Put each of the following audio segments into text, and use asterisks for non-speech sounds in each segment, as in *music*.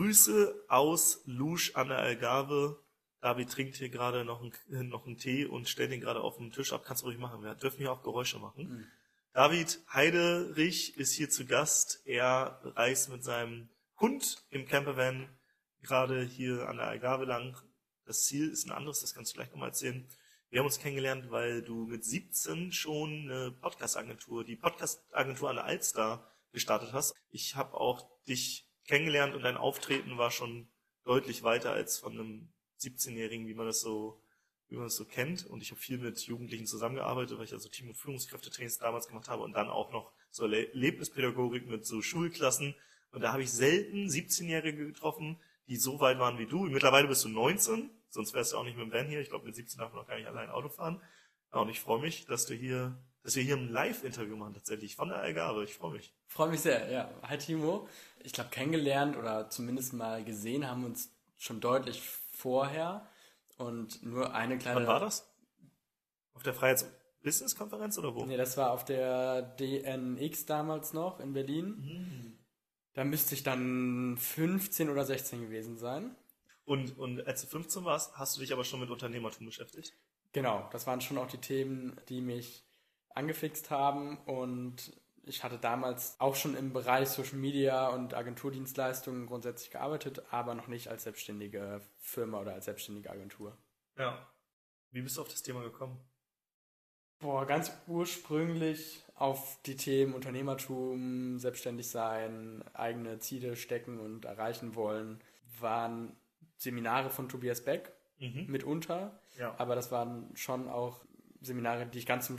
Grüße aus Lusch an der Algarve. David trinkt hier gerade noch einen, noch einen Tee und stellt den gerade auf den Tisch ab. Kannst du ruhig machen. Wir dürfen hier auch Geräusche machen. Mhm. David Heiderich ist hier zu Gast. Er reist mit seinem Hund im Campervan gerade hier an der Algarve lang. Das Ziel ist ein anderes, das kannst du gleich nochmal erzählen. Wir haben uns kennengelernt, weil du mit 17 schon eine Podcast-Agentur, die Podcast-Agentur an der Alster gestartet hast. Ich habe auch dich kennengelernt und dein Auftreten war schon deutlich weiter als von einem 17-Jährigen, wie man das so wie man das so kennt. Und ich habe viel mit Jugendlichen zusammengearbeitet, weil ich also Team- und Führungskräftetrainings damals gemacht habe und dann auch noch so Erlebnispädagogik mit so Schulklassen. Und da habe ich selten 17-Jährige getroffen, die so weit waren wie du. Mittlerweile bist du 19, sonst wärst du auch nicht mit dem Van hier. Ich glaube, mit 17 darf man noch gar nicht allein Auto fahren. Und ich freue mich, dass du hier, dass wir hier ein Live-Interview machen tatsächlich von der Algarve. Ich freue mich. Freue mich sehr, ja. Hi Timo. Ich glaube, kennengelernt oder zumindest mal gesehen haben wir uns schon deutlich vorher. Und nur eine kleine. Wann war das? Auf der Freiheits-Business-Konferenz oder wo? Nee, das war auf der DNX damals noch in Berlin. Mhm. Da müsste ich dann 15 oder 16 gewesen sein. Und, und als du 15 warst, hast du dich aber schon mit Unternehmertum beschäftigt? Genau, das waren schon auch die Themen, die mich angefixt haben und ich hatte damals auch schon im Bereich Social Media und Agenturdienstleistungen grundsätzlich gearbeitet, aber noch nicht als selbstständige Firma oder als selbstständige Agentur. Ja. Wie bist du auf das Thema gekommen? Boah, ganz ursprünglich auf die Themen Unternehmertum, selbstständig sein, eigene Ziele stecken und erreichen wollen, waren Seminare von Tobias Beck mhm. mitunter. Ja. Aber das waren schon auch Seminare, die ich ganz zu,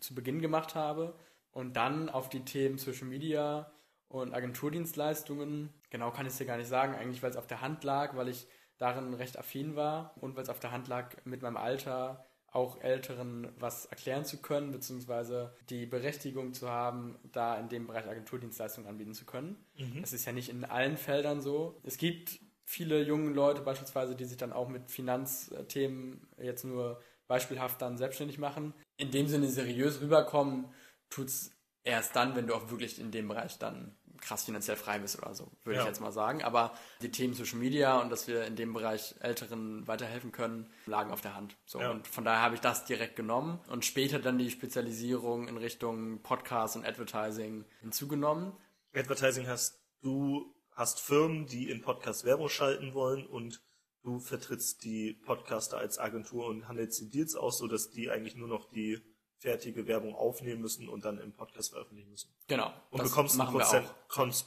zu Beginn gemacht habe und dann auf die Themen Social Media und Agenturdienstleistungen. Genau kann ich es dir gar nicht sagen, eigentlich weil es auf der Hand lag, weil ich darin recht affin war und weil es auf der Hand lag, mit meinem Alter auch Älteren was erklären zu können, beziehungsweise die Berechtigung zu haben, da in dem Bereich Agenturdienstleistungen anbieten zu können. Mhm. Das ist ja nicht in allen Feldern so. Es gibt viele junge Leute beispielsweise, die sich dann auch mit Finanzthemen jetzt nur beispielhaft dann selbstständig machen. In dem Sinne seriös rüberkommen, tut es erst dann, wenn du auch wirklich in dem Bereich dann krass finanziell frei bist oder so, würde ja. ich jetzt mal sagen. Aber die Themen Social Media und dass wir in dem Bereich Älteren weiterhelfen können, lagen auf der Hand. So. Ja. Und von daher habe ich das direkt genommen und später dann die Spezialisierung in Richtung Podcast und Advertising hinzugenommen. Advertising hast du hast Firmen, die in Podcast Werbung schalten wollen und du vertrittst die Podcaster als Agentur und handelst die Deals aus, sodass die eigentlich nur noch die fertige Werbung aufnehmen müssen und dann im Podcast veröffentlichen müssen. Genau. Und bekommst Prozent,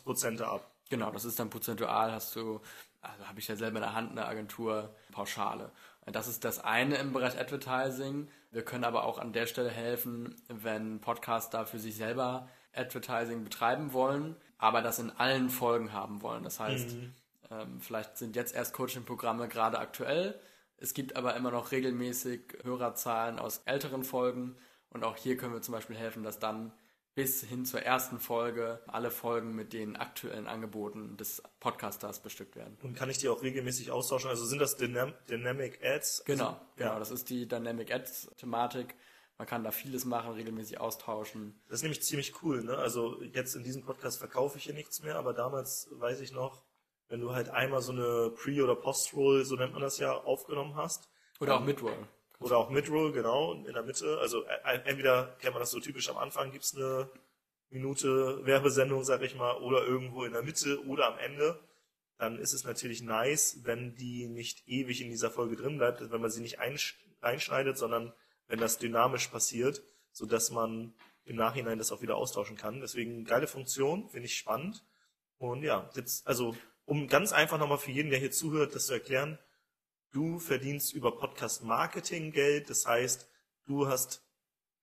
Prozente ab. Genau, das ist dann prozentual, hast du, also habe ich ja selber in der Hand eine Agentur, Pauschale. Das ist das eine im Bereich Advertising. Wir können aber auch an der Stelle helfen, wenn Podcaster für sich selber Advertising betreiben wollen, aber das in allen Folgen haben wollen. Das heißt, mhm. Ähm, vielleicht sind jetzt erst Coaching-Programme gerade aktuell. Es gibt aber immer noch regelmäßig Hörerzahlen aus älteren Folgen und auch hier können wir zum Beispiel helfen, dass dann bis hin zur ersten Folge alle Folgen mit den aktuellen Angeboten des Podcasters bestückt werden. Und kann ich die auch regelmäßig austauschen? Also sind das Dynam Dynamic Ads? Genau, also, genau. Ja. Das ist die Dynamic Ads Thematik. Man kann da vieles machen, regelmäßig austauschen. Das ist nämlich ziemlich cool. Ne? Also jetzt in diesem Podcast verkaufe ich hier nichts mehr, aber damals weiß ich noch, wenn du halt einmal so eine Pre- oder Post-Roll, so nennt man das ja, aufgenommen hast. Oder auch Mid-Roll. Oder auch Midroll, genau, in der Mitte. Also äh, entweder kennt man das so typisch am Anfang, gibt's eine Minute Werbesendung, sag ich mal, oder irgendwo in der Mitte oder am Ende. Dann ist es natürlich nice, wenn die nicht ewig in dieser Folge drin bleibt, wenn man sie nicht einschneidet, sondern wenn das dynamisch passiert, so dass man im Nachhinein das auch wieder austauschen kann. Deswegen geile Funktion, finde ich spannend. Und ja, jetzt, also um ganz einfach nochmal für jeden, der hier zuhört, das zu erklären, Du verdienst über Podcast Marketing Geld, das heißt, du hast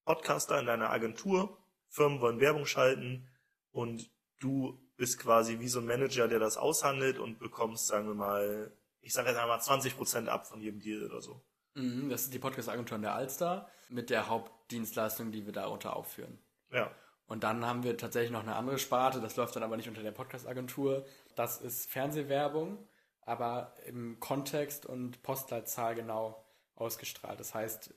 Podcaster in deiner Agentur, Firmen wollen Werbung schalten und du bist quasi wie so ein Manager, der das aushandelt und bekommst, sagen wir mal, ich sage jetzt einmal 20 Prozent ab von jedem Deal oder so. Mhm, das ist die Podcast-Agentur in der Alster mit der Hauptdienstleistung, die wir darunter aufführen. Ja. Und dann haben wir tatsächlich noch eine andere Sparte, das läuft dann aber nicht unter der Podcast-Agentur. Das ist Fernsehwerbung aber im Kontext und Postleitzahl genau ausgestrahlt. Das heißt,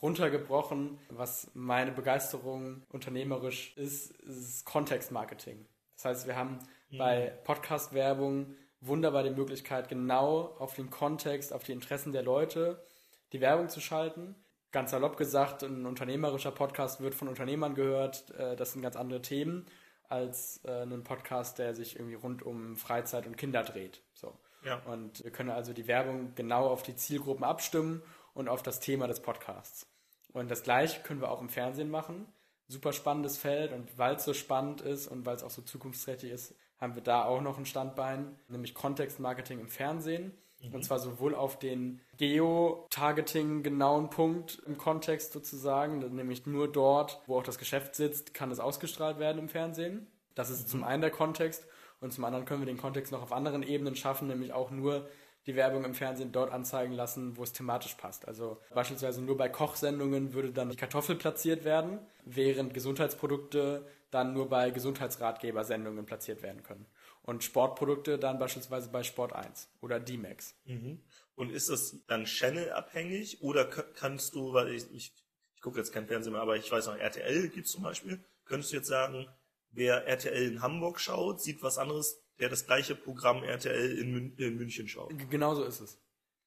runtergebrochen, was meine Begeisterung unternehmerisch ist, ist Kontextmarketing. Das heißt, wir haben mhm. bei Podcast-Werbung, wunderbar die Möglichkeit, genau auf den Kontext, auf die Interessen der Leute die Werbung zu schalten. Ganz salopp gesagt, ein unternehmerischer Podcast wird von Unternehmern gehört. Äh, das sind ganz andere Themen als äh, ein Podcast, der sich irgendwie rund um Freizeit und Kinder dreht. So. Ja. Und wir können also die Werbung genau auf die Zielgruppen abstimmen und auf das Thema des Podcasts. Und das gleiche können wir auch im Fernsehen machen. Super spannendes Feld und weil es so spannend ist und weil es auch so zukunftsträchtig ist, haben wir da auch noch ein Standbein, nämlich Kontextmarketing im Fernsehen. Mhm. Und zwar sowohl auf den Geo-Targeting genauen Punkt im Kontext sozusagen, nämlich nur dort, wo auch das Geschäft sitzt, kann es ausgestrahlt werden im Fernsehen. Das ist mhm. zum einen der Kontext und zum anderen können wir den Kontext noch auf anderen Ebenen schaffen, nämlich auch nur die Werbung im Fernsehen dort anzeigen lassen, wo es thematisch passt. Also beispielsweise nur bei Kochsendungen würde dann die Kartoffel platziert werden, während Gesundheitsprodukte dann nur bei Gesundheitsratgebersendungen platziert werden können. Und Sportprodukte dann beispielsweise bei Sport 1 oder D-Max. Mhm. Und ist das dann Channel-abhängig oder kannst du, weil ich, ich, ich gucke jetzt kein Fernsehen mehr, aber ich weiß noch, RTL gibt zum Beispiel, könntest du jetzt sagen, wer RTL in Hamburg schaut, sieht was anderes, der das gleiche Programm RTL in, Mün in München schaut. Genau so ist es.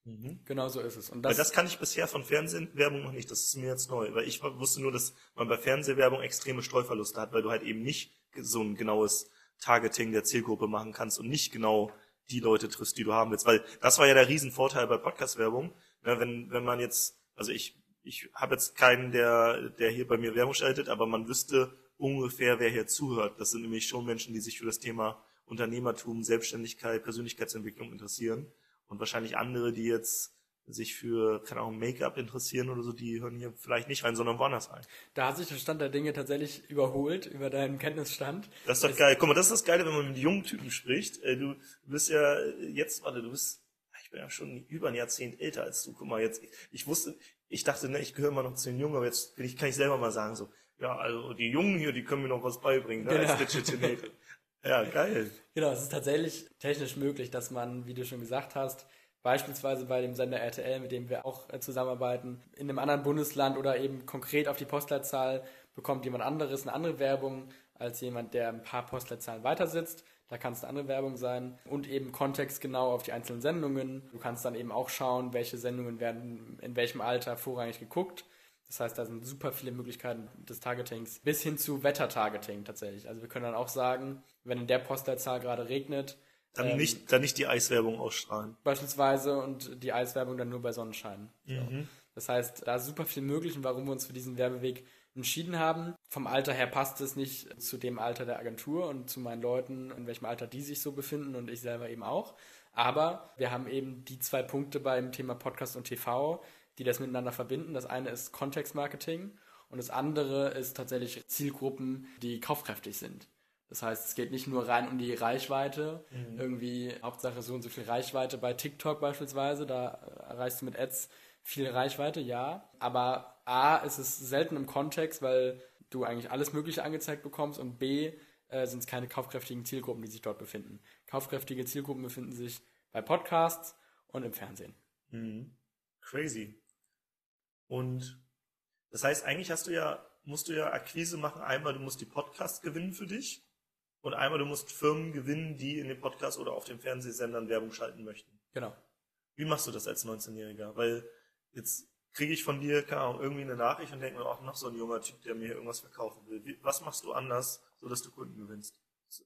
Mhm. Genau so ist es. Und das, weil das kann ich bisher von Fernsehwerbung noch nicht. Das ist mir jetzt neu, weil ich wusste nur, dass man bei Fernsehwerbung extreme Streuverluste hat, weil du halt eben nicht so ein genaues Targeting der Zielgruppe machen kannst und nicht genau die Leute triffst, die du haben willst. Weil das war ja der Riesenvorteil bei Podcast-Werbung. Ja, wenn, wenn man jetzt, also ich, ich habe jetzt keinen, der, der hier bei mir Werbung schaltet, aber man wüsste ungefähr, wer hier zuhört. Das sind nämlich schon Menschen, die sich für das Thema Unternehmertum, Selbstständigkeit, Persönlichkeitsentwicklung interessieren. Und wahrscheinlich andere, die jetzt sich für, keine Ahnung, Make-up interessieren oder so, die hören hier vielleicht nicht rein, sondern woanders rein. Da hat sich der Stand der Dinge tatsächlich überholt über deinen Kenntnisstand. Das ist doch geil. Guck mal, das ist das Geile, wenn man mit jungen Typen spricht. Äh, du bist ja jetzt, warte, du bist, ich bin ja schon über ein Jahrzehnt älter als du. Guck mal, jetzt, ich wusste, ich dachte, ne, ich gehöre immer noch zu den Jungen, aber jetzt kann ich, kann ich selber mal sagen, so, ja, also die Jungen hier, die können mir noch was beibringen, ne, genau. als Digital Ja, geil. Genau, es ist tatsächlich technisch möglich, dass man, wie du schon gesagt hast, beispielsweise bei dem Sender RTL, mit dem wir auch äh, zusammenarbeiten, in einem anderen Bundesland oder eben konkret auf die Postleitzahl bekommt jemand anderes eine andere Werbung als jemand, der ein paar Postleitzahlen weiter sitzt. Da kann es eine andere Werbung sein und eben kontextgenau auf die einzelnen Sendungen. Du kannst dann eben auch schauen, welche Sendungen werden in welchem Alter vorrangig geguckt. Das heißt, da sind super viele Möglichkeiten des Targetings bis hin zu Wettertargeting tatsächlich. Also wir können dann auch sagen, wenn in der Postleitzahl gerade regnet, dann ähm, nicht, dann nicht die Eiswerbung ausstrahlen. Beispielsweise und die Eiswerbung dann nur bei Sonnenschein. So. Mhm. Das heißt, da ist super viel möglich und warum wir uns für diesen Werbeweg entschieden haben. Vom Alter her passt es nicht zu dem Alter der Agentur und zu meinen Leuten, in welchem Alter die sich so befinden und ich selber eben auch. Aber wir haben eben die zwei Punkte beim Thema Podcast und TV, die das miteinander verbinden. Das eine ist Kontextmarketing und das andere ist tatsächlich Zielgruppen, die kaufkräftig sind. Das heißt, es geht nicht nur rein um die Reichweite, mhm. irgendwie Hauptsache so und so viel Reichweite bei TikTok beispielsweise, da erreichst du mit Ads viel Reichweite, ja. Aber A, ist es selten im Kontext, weil du eigentlich alles Mögliche angezeigt bekommst und B, äh, sind es keine kaufkräftigen Zielgruppen, die sich dort befinden. Kaufkräftige Zielgruppen befinden sich bei Podcasts und im Fernsehen. Mhm. Crazy. Und das heißt, eigentlich hast du ja, musst du ja Akquise machen. Einmal, du musst die Podcasts gewinnen für dich. Und einmal, du musst Firmen gewinnen, die in den Podcast oder auf den Fernsehsendern Werbung schalten möchten. Genau. Wie machst du das als 19-Jähriger? Weil jetzt kriege ich von dir, keine Ahnung, irgendwie eine Nachricht und denke mir, auch noch so ein junger Typ, der mir irgendwas verkaufen will. Was machst du anders, so dass du Kunden gewinnst?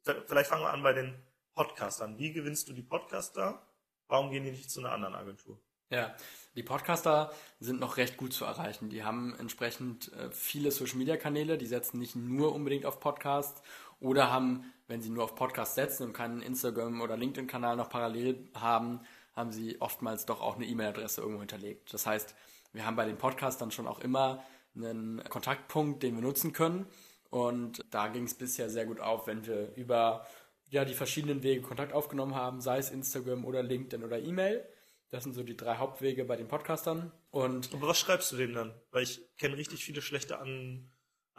Vielleicht fangen wir an bei den Podcastern. Wie gewinnst du die Podcaster? Warum gehen die nicht zu einer anderen Agentur? Ja, die Podcaster sind noch recht gut zu erreichen. Die haben entsprechend äh, viele Social-Media-Kanäle, die setzen nicht nur unbedingt auf Podcasts oder haben, wenn sie nur auf Podcasts setzen und keinen Instagram- oder LinkedIn-Kanal noch parallel haben, haben sie oftmals doch auch eine E-Mail-Adresse irgendwo hinterlegt. Das heißt, wir haben bei den Podcastern schon auch immer einen Kontaktpunkt, den wir nutzen können. Und da ging es bisher sehr gut auf, wenn wir über ja, die verschiedenen Wege Kontakt aufgenommen haben, sei es Instagram oder LinkedIn oder E-Mail. Das sind so die drei Hauptwege bei den Podcastern. Und Aber was schreibst du denen dann? Weil ich kenne richtig viele schlechte An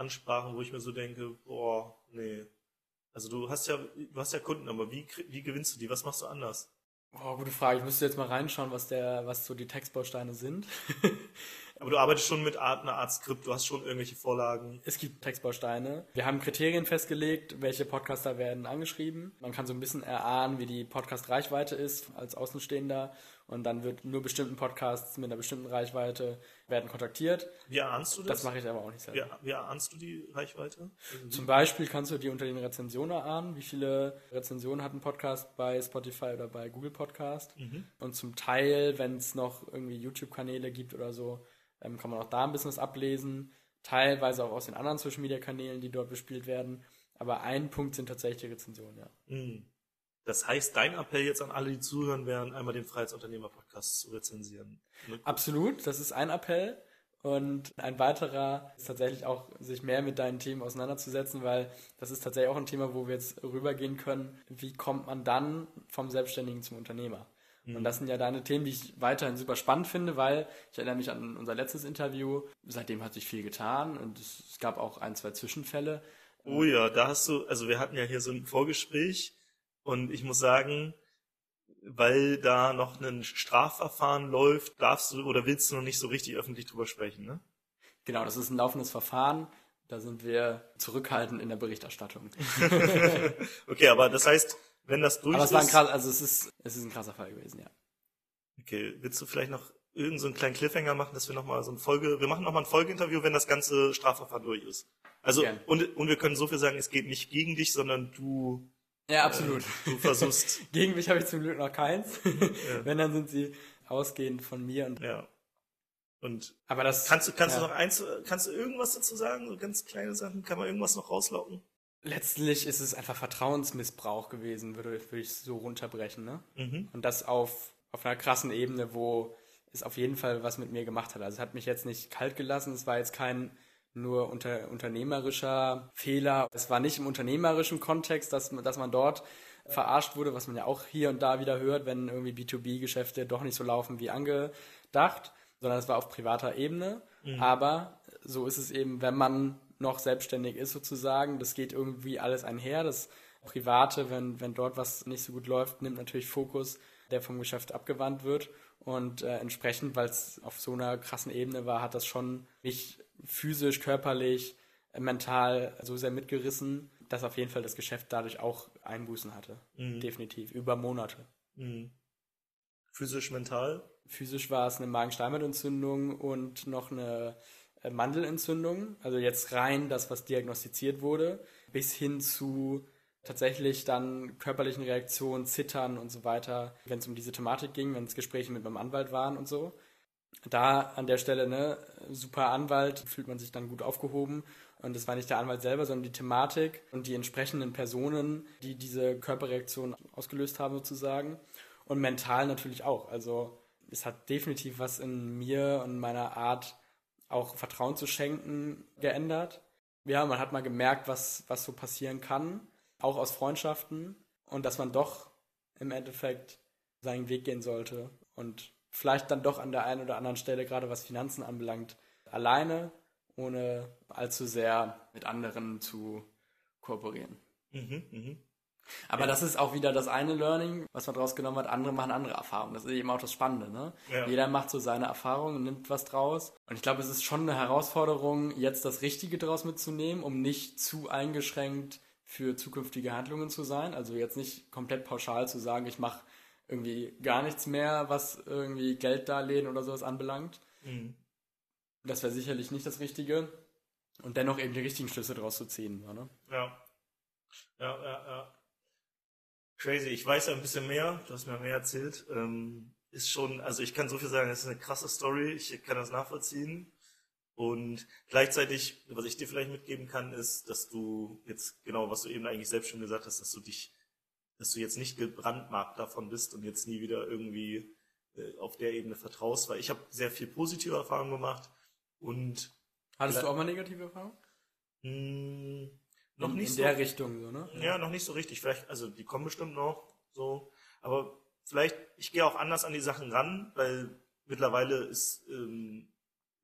Ansprachen, wo ich mir so denke, boah, nee. Also du hast ja, du hast ja Kunden, aber wie, wie gewinnst du die? Was machst du anders? Oh, gute Frage. Ich müsste jetzt mal reinschauen, was der, was so die Textbausteine sind. *laughs* Aber du arbeitest schon mit Art, einer Art Skript, du hast schon irgendwelche Vorlagen. Es gibt Textbausteine. Wir haben Kriterien festgelegt, welche Podcaster werden angeschrieben. Man kann so ein bisschen erahnen, wie die Podcast-Reichweite ist als Außenstehender. Und dann wird nur bestimmten Podcasts mit einer bestimmten Reichweite werden kontaktiert. Wie erahnst du das? Das mache ich aber auch nicht selber. Wie, wie erahnst du die Reichweite? Also Zum Beispiel kannst du dir unter den Rezensionen erahnen, wie viele Rezensionen hat ein Podcast bei Spotify oder bei Google Podcast. Und zum Teil, wenn es noch irgendwie YouTube-Kanäle gibt oder so, ähm, kann man auch da ein bisschen was ablesen. Teilweise auch aus den anderen Social-Media-Kanälen, die dort bespielt werden. Aber ein Punkt sind tatsächlich die Rezensionen, ja. Mhm. Das heißt, dein Appell jetzt an alle, die zuhören werden, einmal den Freiheitsunternehmer-Podcast zu rezensieren. Absolut, das ist ein Appell. Und ein weiterer ist tatsächlich auch, sich mehr mit deinen Themen auseinanderzusetzen, weil das ist tatsächlich auch ein Thema, wo wir jetzt rübergehen können. Wie kommt man dann vom Selbstständigen zum Unternehmer? Und das sind ja deine Themen, die ich weiterhin super spannend finde, weil ich erinnere mich an unser letztes Interview. Seitdem hat sich viel getan und es gab auch ein, zwei Zwischenfälle. Oh ja, da hast du, also wir hatten ja hier so ein Vorgespräch und ich muss sagen, weil da noch ein Strafverfahren läuft, darfst du oder willst du noch nicht so richtig öffentlich drüber sprechen, ne? Genau, das ist ein laufendes Verfahren. Da sind wir zurückhaltend in der Berichterstattung. *laughs* okay, aber das heißt, wenn das durch Aber es war ein ist, krass, also es ist, es ist ein krasser Fall gewesen, ja. okay, willst du vielleicht noch irgendeinen so einen kleinen Cliffhanger machen, dass wir nochmal so ein Folge, wir machen nochmal ein Folgeinterview, wenn das ganze Strafverfahren durch ist. Also, und, und wir können so viel sagen, es geht nicht gegen dich, sondern du, Ja, absolut. du versuchst, *laughs* Gegen mich habe ich zum Glück noch keins. *laughs* Wenn, dann sind sie ausgehend von mir. Und, ja. Und aber das kannst du, kannst ja. du noch eins, kannst du irgendwas dazu sagen? So ganz kleine Sachen, kann man irgendwas noch rauslocken? Letztlich ist es einfach Vertrauensmissbrauch gewesen, würde, würde ich so runterbrechen. Ne? Mhm. Und das auf, auf einer krassen Ebene, wo es auf jeden Fall was mit mir gemacht hat. Also es hat mich jetzt nicht kalt gelassen, es war jetzt kein nur unter, unternehmerischer Fehler. Es war nicht im unternehmerischen Kontext, dass, man- dass man dort verarscht wurde, was man ja auch hier und da wieder hört, wenn irgendwie B2B-Geschäfte doch nicht so laufen wie angedacht, sondern es war auf privater Ebene. Aber so ist es eben, wenn man noch selbstständig ist sozusagen. Das geht irgendwie alles einher. Das Private, wenn, wenn dort was nicht so gut läuft, nimmt natürlich Fokus, der vom Geschäft abgewandt wird. Und äh, entsprechend, weil es auf so einer krassen Ebene war, hat das schon mich physisch, körperlich, äh, mental so sehr mitgerissen, dass auf jeden Fall das Geschäft dadurch auch Einbußen hatte. Definitiv. Über Monate. Mhm. Physisch, mental? Physisch war es eine Magenschleimhautentzündung und noch eine äh, Mandelentzündung. Also jetzt rein das, was diagnostiziert wurde, bis hin zu tatsächlich dann körperlichen Reaktionen, Zittern und so weiter, wenn es um diese Thematik ging, wenn es Gespräche mit meinem Anwalt waren und so. Da an der Stelle, ne, super Anwalt, fühlt man sich dann gut aufgehoben. Und es war nicht der Anwalt selber, sondern die Thematik und die entsprechenden Personen, die diese Körperreaktion ausgelöst haben sozusagen. Und mental natürlich auch. Also es hat definitiv was in mir und meiner Art, auch Vertrauen zu schenken, geändert. Ja, man hat mal gemerkt, was, was so passieren kann, auch aus Freundschaften. Und dass man doch im Endeffekt seinen Weg gehen sollte und vielleicht dann doch an der einen oder anderen Stelle, gerade was Finanzen anbelangt, alleine, ohne allzu sehr mit anderen zu kooperieren. Mhm, mhm. Aber das ist auch wieder das eine Learning, was man draus genommen hat. Andere machen andere Erfahrungen. Das ist eben auch das Spannende. Ne? Ja. Jeder macht so seine Erfahrungen und nimmt was draus. Und ich glaube, es ist schon eine Herausforderung, jetzt das Richtige draus mitzunehmen, um nicht zu eingeschränkt für zukünftige Handlungen zu sein. Also jetzt nicht komplett pauschal zu sagen, ich mache irgendwie gar nichts mehr, was irgendwie Gelddarlehen oder sowas anbelangt. Mhm. Das wäre sicherlich nicht das Richtige. Und dennoch eben die richtigen Schlüsse draus zu ziehen. Ne? Ja. Ja, ja, ja. Crazy. Ich weiß ja ein bisschen mehr. Du hast mir mehr erzählt. Ähm, ist schon, also ich kann so viel sagen, es ist eine krasse Story. Ich kann das nachvollziehen. Und gleichzeitig, was ich dir vielleicht mitgeben kann, ist, dass du jetzt, genau, was du eben eigentlich selbst schon gesagt hast, dass du dich, dass du jetzt nicht gebrandmarkt davon bist und jetzt nie wieder irgendwie äh, auf der Ebene vertraust, weil ich habe sehr viel positive Erfahrungen gemacht und Hattest du auch mal negative Erfahrungen? mh, noch in, nicht in so der Richtung, so, ne? Ja, noch nicht so richtig. Vielleicht, also die kommen bestimmt noch so. Aber vielleicht, ich gehe auch anders an die Sachen ran, weil mittlerweile ist, ähm,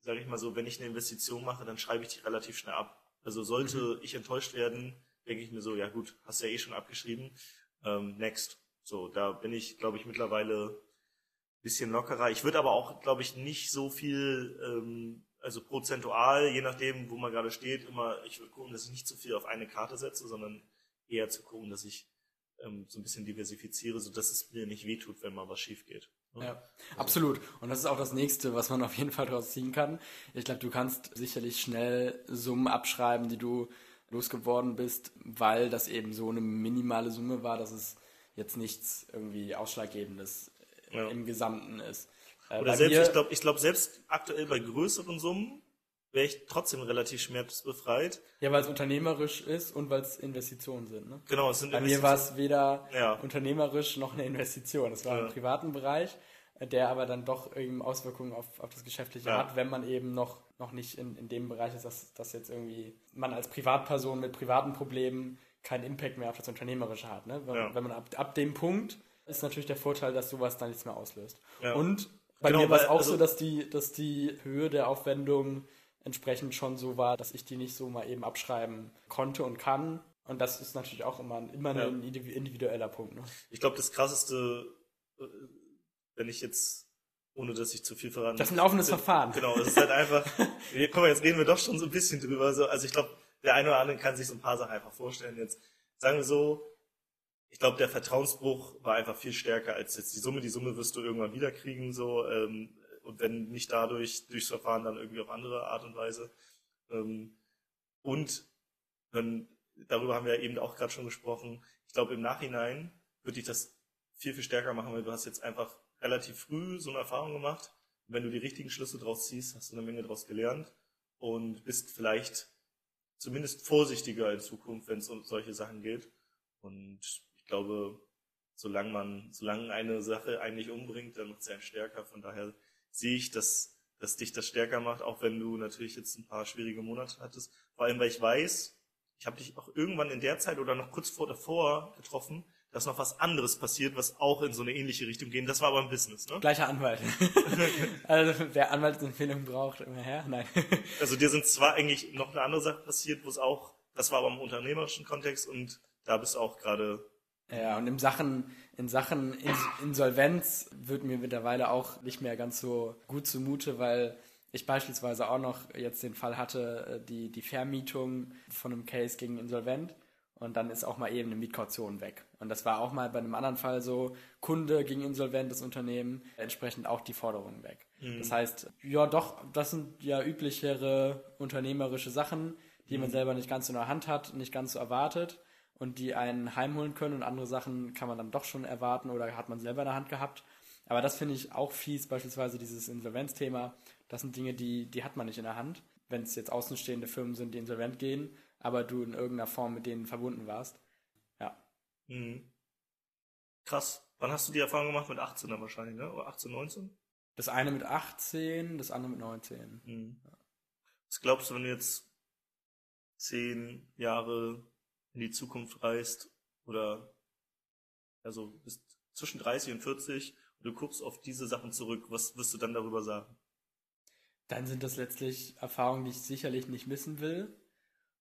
sage ich mal so, wenn ich eine Investition mache, dann schreibe ich die relativ schnell ab. Also sollte ich enttäuscht werden, denke ich mir so, ja gut, hast ja eh schon abgeschrieben. Ähm, next. So, da bin ich, glaube ich, mittlerweile bisschen lockerer. Ich würde aber auch, glaube ich, nicht so viel, ähm, also prozentual, je nachdem, wo man gerade steht, immer, ich würde gucken, dass ich nicht zu viel auf eine Karte setze, sondern eher zu gucken, dass ich ähm, so ein bisschen diversifiziere, so dass es mir nicht wehtut, wenn mal was schief geht. Ja, ja also. absolut. Und das ist auch das nächste, was man auf jeden Fall daraus ziehen kann. Ich glaube, du kannst sicherlich schnell Summen abschreiben, die du losgeworden bist, weil das eben so eine minimale Summe war, dass es jetzt nichts irgendwie Ausschlaggebendes ja. im Gesamten ist. Äh, Oder selbst, ich glaube, ich glaube, selbst aktuell bei größeren Summen wäre ich trotzdem relativ schmerzbefreit. Ja, weil es unternehmerisch ist und weil es Investitionen sind. Ne? Genau, es sind Bei mir war es weder ja. unternehmerisch noch eine Investition. Es war ja. im privaten Bereich, der aber dann doch eben Auswirkungen auf, auf das Geschäftliche ja. hat, wenn man eben noch, noch nicht in, in dem Bereich ist, dass, dass jetzt irgendwie man als Privatperson mit privaten Problemen keinen Impact mehr auf das Unternehmerische hat. Ne? Wenn, wenn man ab, ab dem Punkt ist natürlich der Vorteil, dass sowas dann nichts mehr auslöst. Und bei genau, mir war es auch also, so, dass die, dass die Höhe der Aufwendung entsprechend schon so war, dass ich die nicht so mal eben abschreiben konnte und kann. Und das ist natürlich auch immer, immer ja. ein individueller Punkt. Ne? Ich glaube, das krasseste, äh, wenn ich jetzt, ohne dass ich zu viel verraten Das ist ein laufendes Verfahren. Genau, es ist halt einfach, *laughs* guck mal, jetzt reden wir doch schon so ein bisschen drüber. Also ich glaube, der eine oder andere kann sich so ein paar Sachen einfach vorstellen. Jetzt sagen wir so, ich glaube, der Vertrauensbruch war einfach viel stärker als jetzt die Summe. Die Summe wirst du irgendwann wiederkriegen, so. Ähm, und wenn nicht dadurch, durchs Verfahren, dann irgendwie auf andere Art und Weise. Ähm, und dann, darüber haben wir ja eben auch gerade schon gesprochen. Ich glaube, im Nachhinein würde ich das viel, viel stärker machen, weil du hast jetzt einfach relativ früh so eine Erfahrung gemacht. Und wenn du die richtigen Schlüsse draus ziehst, hast du eine Menge draus gelernt und bist vielleicht zumindest vorsichtiger in Zukunft, wenn es um solche Sachen geht. Und ich glaube, solange man, solange eine Sache eigentlich umbringt, dann macht sie einen stärker. Von daher sehe ich, dass, dass dich das stärker macht, auch wenn du natürlich jetzt ein paar schwierige Monate hattest. Vor allem, weil ich weiß, ich habe dich auch irgendwann in der Zeit oder noch kurz vor davor getroffen, dass noch was anderes passiert, was auch in so eine ähnliche Richtung geht. Das war aber ein Business, ne? Gleicher Anwalt. *laughs* also wer Anwaltsempfehlung braucht, immer her. Nein. *laughs* also dir sind zwar eigentlich noch eine andere Sache passiert, wo es auch, das war aber im unternehmerischen Kontext und da bist du auch gerade ja, und in Sachen, in Sachen Insolvenz wird mir mittlerweile auch nicht mehr ganz so gut zumute, weil ich beispielsweise auch noch jetzt den Fall hatte, äh, die, die Vermietung von einem Case gegen Insolvent und dann ist auch mal eben eine Mietkaution weg. Und das war auch mal bei einem anderen Fall so, Kunde gegen Insolvent, das Unternehmen, entsprechend auch die Forderungen weg. Mhm. Das heißt, ja doch, das sind ja üblichere unternehmerische Sachen, die mhm. man selber nicht ganz in der Hand hat, nicht ganz so erwartet und die einen heimholen können und andere Sachen kann man dann doch schon erwarten oder hat man selber in der Hand gehabt. Aber das finde ich auch fies, beispielsweise dieses Insolvenzthema. Das sind Dinge, die, die hat man nicht in der Hand, wenn es jetzt außenstehende Firmen sind, die insolvent gehen, aber du in irgendeiner Form mit denen verbunden warst. Ja. Mhm. Krass. Wann hast du die Erfahrung gemacht? Mit 18 dann wahrscheinlich, ne? Oder 18, 19? Das eine mit 18, das andere mit 19. Mhm. Was glaubst du, wenn du jetzt zehn Jahre in die Zukunft reist oder also bist zwischen 30 und 40 und du guckst auf diese Sachen zurück, was wirst du dann darüber sagen? Dann sind das letztlich Erfahrungen, die ich sicherlich nicht missen will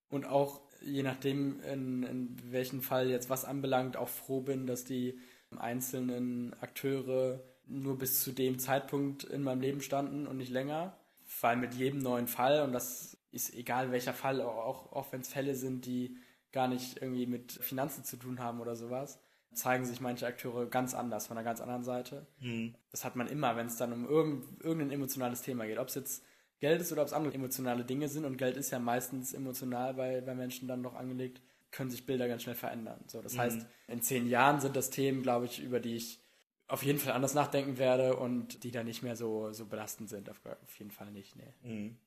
und auch je nachdem, in, in welchem Fall jetzt was anbelangt, auch froh bin, dass die einzelnen Akteure nur bis zu dem Zeitpunkt in meinem Leben standen und nicht länger. Weil mit jedem neuen Fall, und das ist egal welcher Fall, auch, auch wenn es Fälle sind, die gar nicht irgendwie mit Finanzen zu tun haben oder sowas, zeigen sich manche Akteure ganz anders, von einer ganz anderen Seite. Mhm. Das hat man immer, wenn es dann um irgend, irgendein emotionales Thema geht. Ob es jetzt Geld ist oder ob es andere emotionale Dinge sind. Und Geld ist ja meistens emotional bei, bei Menschen dann doch angelegt, können sich Bilder ganz schnell verändern. So, das mhm. heißt, in zehn Jahren sind das Themen, glaube ich, über die ich auf jeden Fall anders nachdenken werde und die dann nicht mehr so, so belastend sind. Auf, auf jeden Fall nicht. Nee. Mhm.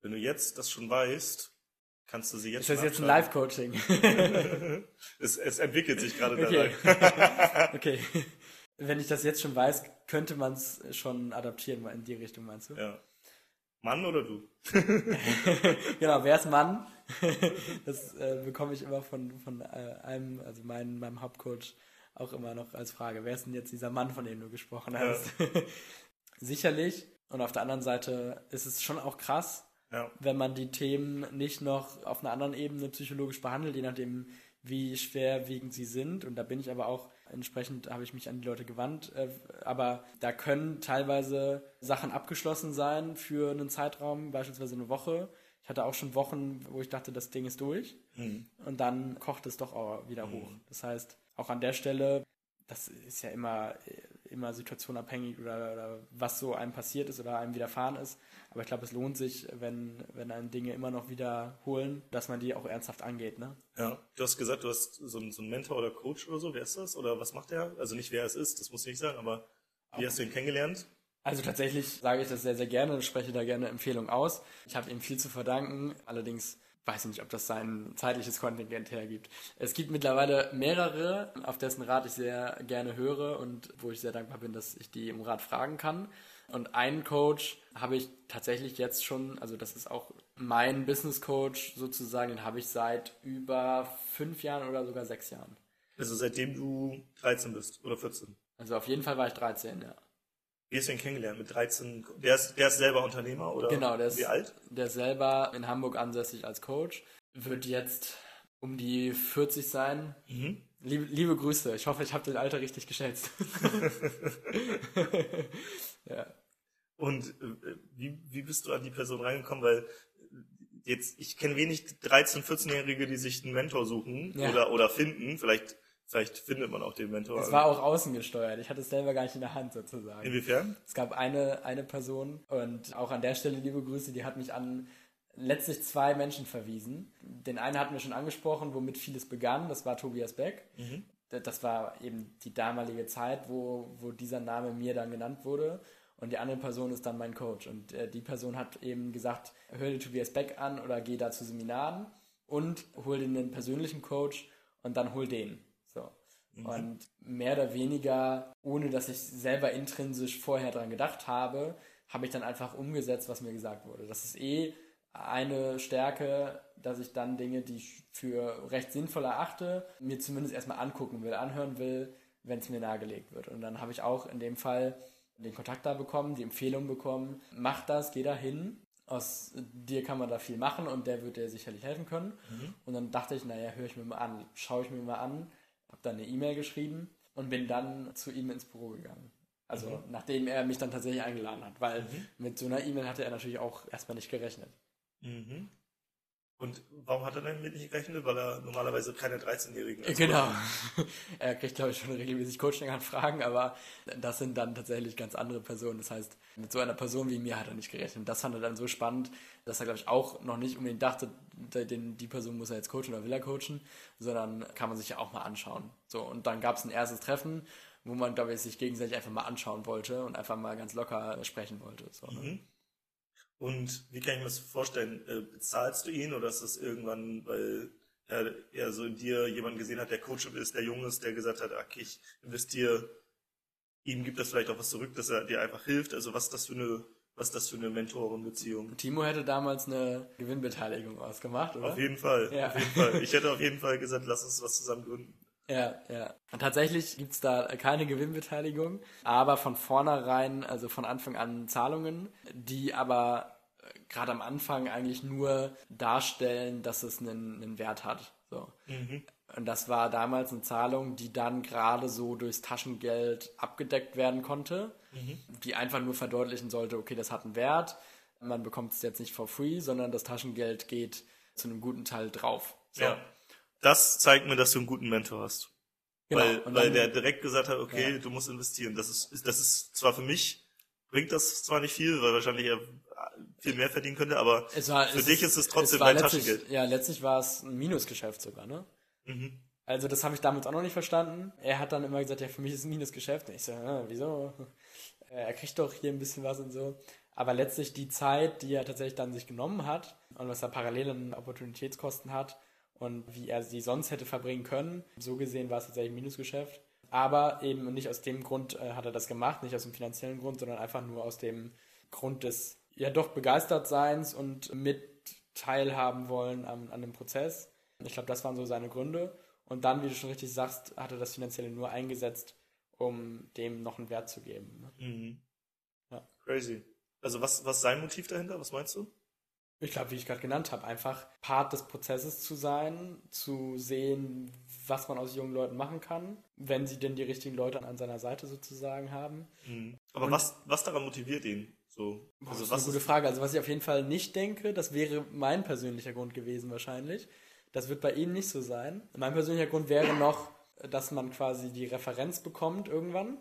Wenn du jetzt das schon weißt, Kannst du sie jetzt Ist das jetzt ein Live-Coaching? *laughs* es, es, entwickelt sich gerade okay. *laughs* okay. Wenn ich das jetzt schon weiß, könnte man es schon adaptieren in die Richtung, meinst du? Ja. Mann oder du? *laughs* genau, wer ist Mann? *laughs* das äh, bekomme ich immer von, von äh, einem, also mein, meinem Hauptcoach auch immer noch als Frage. Wer ist denn jetzt dieser Mann, von dem du gesprochen hast? Ja. *laughs* Sicherlich. Und auf der anderen Seite ist es schon auch krass, ja. wenn man die Themen nicht noch auf einer anderen Ebene psychologisch behandelt, je nachdem, wie schwerwiegend sie sind. Und da bin ich aber auch entsprechend, habe ich mich an die Leute gewandt. Äh, aber da können teilweise Sachen abgeschlossen sein für einen Zeitraum, beispielsweise eine Woche. Ich hatte auch schon Wochen, wo ich dachte, das Ding ist durch. Mhm. Und dann kocht es doch auch wieder mhm. hoch. Das heißt, auch an der Stelle, das ist ja immer, immer situationabhängig oder, oder was so einem passiert ist oder einem widerfahren ist. Aber ich glaube, es lohnt sich, wenn, wenn einem Dinge immer noch wiederholen, dass man die auch ernsthaft angeht. Ne? Ja, du hast gesagt, du hast so einen, so einen Mentor oder Coach oder so. Wer ist das? Oder was macht der? Also nicht wer es ist, das muss ich nicht sagen, aber wie hast du ihn kennengelernt? Also tatsächlich sage ich das sehr, sehr gerne und spreche da gerne Empfehlungen aus. Ich habe ihm viel zu verdanken. Allerdings weiß ich nicht, ob das sein zeitliches Kontingent hergibt. Es gibt mittlerweile mehrere, auf dessen Rat ich sehr gerne höre und wo ich sehr dankbar bin, dass ich die um Rat fragen kann. Und einen Coach habe ich tatsächlich jetzt schon, also das ist auch mein Business Coach sozusagen, den habe ich seit über fünf Jahren oder sogar sechs Jahren. Also seitdem du 13 bist oder 14? Also auf jeden Fall war ich 13, ja. Wie hast du ihn kennengelernt? Mit 13? Der ist, der ist selber Unternehmer oder genau, der ist, wie alt? Der ist selber in Hamburg ansässig als Coach. Wird jetzt um die 40 sein. Mhm. Liebe, liebe Grüße. Ich hoffe, ich habe den Alter richtig geschätzt. *laughs* ja. Und äh, wie, wie bist du an die Person reingekommen? Weil jetzt, ich kenne wenig 13-, 14-Jährige, die sich einen Mentor suchen ja. oder, oder finden. Vielleicht, vielleicht findet man auch den Mentor. Es war auch außen gesteuert. Ich hatte es selber gar nicht in der Hand sozusagen. Inwiefern? Es gab eine, eine Person und auch an der Stelle liebe Grüße, die hat mich an letztlich zwei Menschen verwiesen. Den einen hatten wir schon angesprochen, womit vieles begann. Das war Tobias Beck. Mhm. Das war eben die damalige Zeit, wo, wo dieser Name mir dann genannt wurde. Und die andere Person ist dann mein Coach. Und äh, die Person hat eben gesagt, hör dir Tobias Beck an oder geh da zu Seminaren und hol dir einen persönlichen Coach und dann hol den. Mhm. Und mehr oder weniger, ohne dass ich selber intrinsisch vorher dran gedacht habe, habe ich dann einfach umgesetzt, was mir gesagt wurde. Das ist eh eine Stärke, dass ich dann Dinge, die ich für recht sinnvoll erachte, mir zumindest erstmal angucken will, anhören will, wenn es mir nahegelegt wird. Und dann habe ich auch in dem Fall den Kontakt da bekommen, die Empfehlung bekommen, mach das, geh da hin. Aus dir kann man da viel machen und der wird dir sicherlich helfen können. Mhm. Und dann dachte ich, naja, höre ich mir mal an, schaue ich mir mal an, dann eine E-Mail geschrieben und bin dann zu ihm ins Büro gegangen. Also mhm. nachdem er mich dann tatsächlich eingeladen hat, weil mhm. mit so einer E-Mail hatte er natürlich auch erstmal nicht gerechnet. Mhm. Und warum hat er denn mit nicht gerechnet? Weil er normalerweise keine 13-Jährigen hat. Genau. *laughs* er kriegt, glaube ich, schon regelmäßig Coaching-Anfragen, aber das sind dann tatsächlich ganz andere Personen. Das heißt, mit so einer Person wie mir hat er nicht gerechnet. Das fand er dann so spannend, dass er, glaube ich, auch noch nicht unbedingt dachte, die Person muss er jetzt coachen oder will er coachen, sondern kann man sich ja auch mal anschauen. So, und dann gab es ein erstes Treffen, wo man, glaube ich, sich gegenseitig einfach mal anschauen wollte und einfach mal ganz locker sprechen wollte. So, ne? mhm. Und wie kann ich mir das vorstellen? Äh, bezahlst du ihn oder ist das irgendwann, weil er, er so in dir jemanden gesehen hat, der Coach ist, der jung ist, der gesagt hat, okay, ich investiere, ihm gibt das vielleicht auch was zurück, dass er dir einfach hilft. Also was ist das für eine, was ist das für eine Mentorenbeziehung? Timo hätte damals eine Gewinnbeteiligung ausgemacht, oder? Auf jeden Fall, ja. auf jeden Fall. Ich hätte auf jeden Fall gesagt, lass uns was zusammen gründen. Ja, ja. Und tatsächlich gibt's da keine Gewinnbeteiligung, aber von vornherein, also von Anfang an Zahlungen, die aber äh, gerade am Anfang eigentlich nur darstellen, dass es einen, einen Wert hat. So. Mhm. Und das war damals eine Zahlung, die dann gerade so durchs Taschengeld abgedeckt werden konnte, mhm. die einfach nur verdeutlichen sollte, okay, das hat einen Wert, man bekommt es jetzt nicht for free, sondern das Taschengeld geht zu einem guten Teil drauf. So. Ja das zeigt mir, dass du einen guten Mentor hast. Genau. Weil, weil der direkt gesagt hat, okay, ja. du musst investieren. Das ist, das ist zwar für mich, bringt das zwar nicht viel, weil wahrscheinlich er viel mehr verdienen könnte, aber war, für dich ist es trotzdem dein Taschengeld. Ja, letztlich war es ein Minusgeschäft sogar, ne? Mhm. Also das habe ich damals auch noch nicht verstanden. Er hat dann immer gesagt, ja, für mich ist es ein Minusgeschäft. Und ich so, ah, wieso? *laughs* Er kriegt doch hier ein bisschen was und so. Aber letztlich die Zeit, die er tatsächlich dann sich genommen hat und was er parallel an Opportunitätskosten hat, und wie er sie sonst hätte verbringen können. So gesehen war es tatsächlich ein Minusgeschäft. Aber eben nicht aus dem Grund äh, hat er das gemacht, nicht aus dem finanziellen Grund, sondern einfach nur aus dem Grund des ja doch begeistert Seins und mit teilhaben wollen an, an dem Prozess. Ich glaube, das waren so seine Gründe. Und dann, wie du schon richtig sagst, hat er das Finanzielle nur eingesetzt, um dem noch einen Wert zu geben. Ne? Mhm. Ja. Crazy. Also was, was ist sein Motiv dahinter? Was meinst du? Ich glaube, wie ich gerade genannt habe, einfach Part des Prozesses zu sein, zu sehen, was man aus jungen Leuten machen kann, wenn sie denn die richtigen Leute an seiner Seite sozusagen haben. Mhm. Aber was, was daran motiviert ihn? So, also das ist eine gute Frage. Also was ich auf jeden Fall nicht denke, das wäre mein persönlicher Grund gewesen wahrscheinlich. Das wird bei Ihnen nicht so sein. Mein persönlicher Grund wäre noch, dass man quasi die Referenz bekommt irgendwann.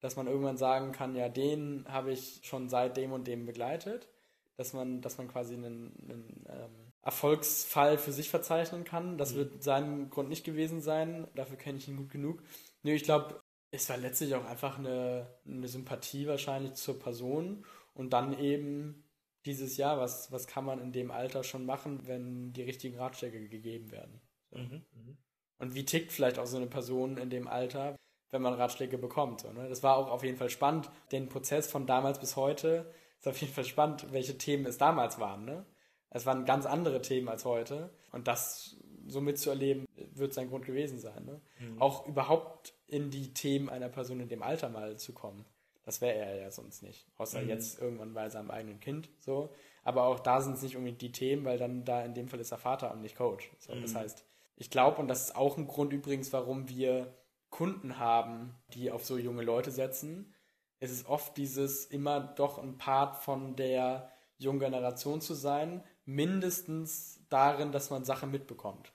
Dass man irgendwann sagen kann, ja, den habe ich schon seit dem und dem begleitet dass man, dass man quasi einen, einen ähm, Erfolgsfall für sich verzeichnen kann. Das mhm. wird sein Grund nicht gewesen sein. Dafür kenne ich ihn gut genug. Nö, ich glaube, es war letztlich auch einfach eine, eine Sympathie wahrscheinlich zur Person und dann eben dieses Jahr, was, was kann man in dem Alter schon machen, wenn die richtigen Ratschläge gegeben werden. So. Mhm, mh. Und wie tickt vielleicht auch so eine Person in dem Alter, wenn man Ratschläge bekommt. So, ne? Das war auch auf jeden Fall spannend, den Prozess von damals bis heute ist auf jeden Fall spannend, welche Themen es damals waren. Ne? Es waren ganz andere Themen als heute. Und das so mitzuerleben, wird sein Grund gewesen sein. Ne? Mhm. Auch überhaupt in die Themen einer Person in dem Alter mal zu kommen. Das wäre er ja sonst nicht. Außer mhm. jetzt irgendwann bei seinem eigenen Kind. So. Aber auch da sind es nicht unbedingt die Themen, weil dann da in dem Fall ist er Vater und nicht Coach. So, mhm. Das heißt, ich glaube, und das ist auch ein Grund übrigens, warum wir Kunden haben, die auf so junge Leute setzen, es ist oft dieses immer doch ein Part von der jungen Generation zu sein, mindestens darin, dass man Sachen mitbekommt.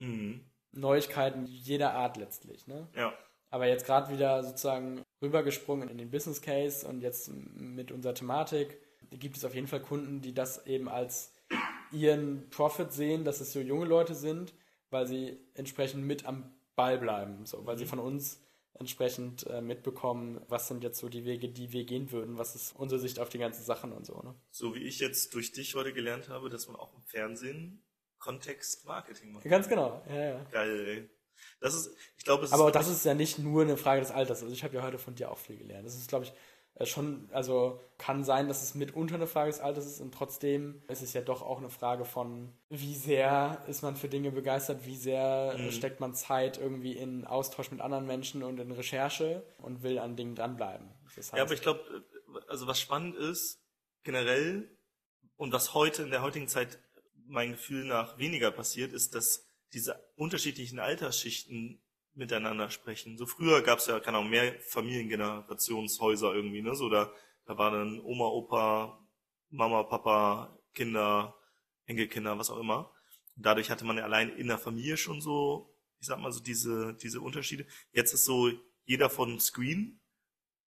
Mhm. Neuigkeiten jeder Art letztlich. Ne? Ja. Aber jetzt gerade wieder sozusagen rübergesprungen in den Business Case und jetzt mit unserer Thematik gibt es auf jeden Fall Kunden, die das eben als ihren Profit sehen, dass es so junge Leute sind, weil sie entsprechend mit am Ball bleiben, so, weil mhm. sie von uns entsprechend äh, mitbekommen, was sind jetzt so die Wege, die wir gehen würden, was ist unsere Sicht auf die ganzen Sachen und so. Ne? So wie ich jetzt durch dich heute gelernt habe, dass man auch im Fernsehen Kontext-Marketing macht. Ganz genau, ja, ja. Geil, ey. Das ist, ich glaube, Aber das ist ja nicht nur eine Frage des Alters. Also ich habe ja heute von dir auch viel gelernt. Das ist, glaube ich, äh, schon, also kann sein, dass es mitunter eine Frage des Alters ist und trotzdem ist es ja doch auch eine Frage von, wie sehr ist man für Dinge begeistert, wie sehr mhm. steckt man Zeit irgendwie in Austausch mit anderen Menschen und in Recherche und will an Dingen dranbleiben. Das heißt, ja, aber ich glaube, also was spannend ist, generell und was heute in der heutigen Zeit mein Gefühl nach weniger passiert, ist, dass diese unterschiedlichen Altersschichten miteinander sprechen. So früher gab es ja, keine Ahnung, mehr Familiengenerationshäuser irgendwie, ne? So da, da war dann Oma, Opa, Mama, Papa, Kinder, Enkelkinder, was auch immer. Und dadurch hatte man ja allein in der Familie schon so, ich sag mal so diese, diese Unterschiede. Jetzt ist so, jeder von Screen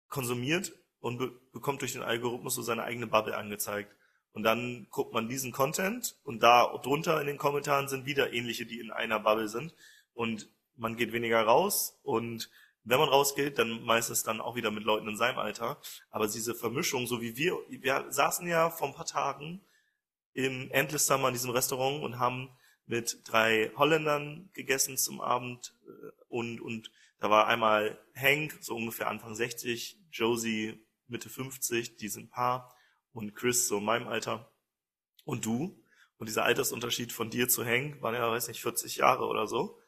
konsumiert und be bekommt durch den Algorithmus so seine eigene Bubble angezeigt. Und dann guckt man diesen Content und da drunter in den Kommentaren sind wieder ähnliche, die in einer Bubble sind. Und man geht weniger raus und wenn man rausgeht, dann meistens dann auch wieder mit Leuten in seinem Alter. Aber diese Vermischung, so wie wir, wir saßen ja vor ein paar Tagen im Endless Summer in diesem Restaurant und haben mit drei Holländern gegessen zum Abend äh, und, und da war einmal Hank, so ungefähr Anfang 60, Josie Mitte 50, die sind Paar und Chris so in meinem Alter und du. Und dieser Altersunterschied von dir zu Hank waren ja, weiß nicht, 40 Jahre oder so.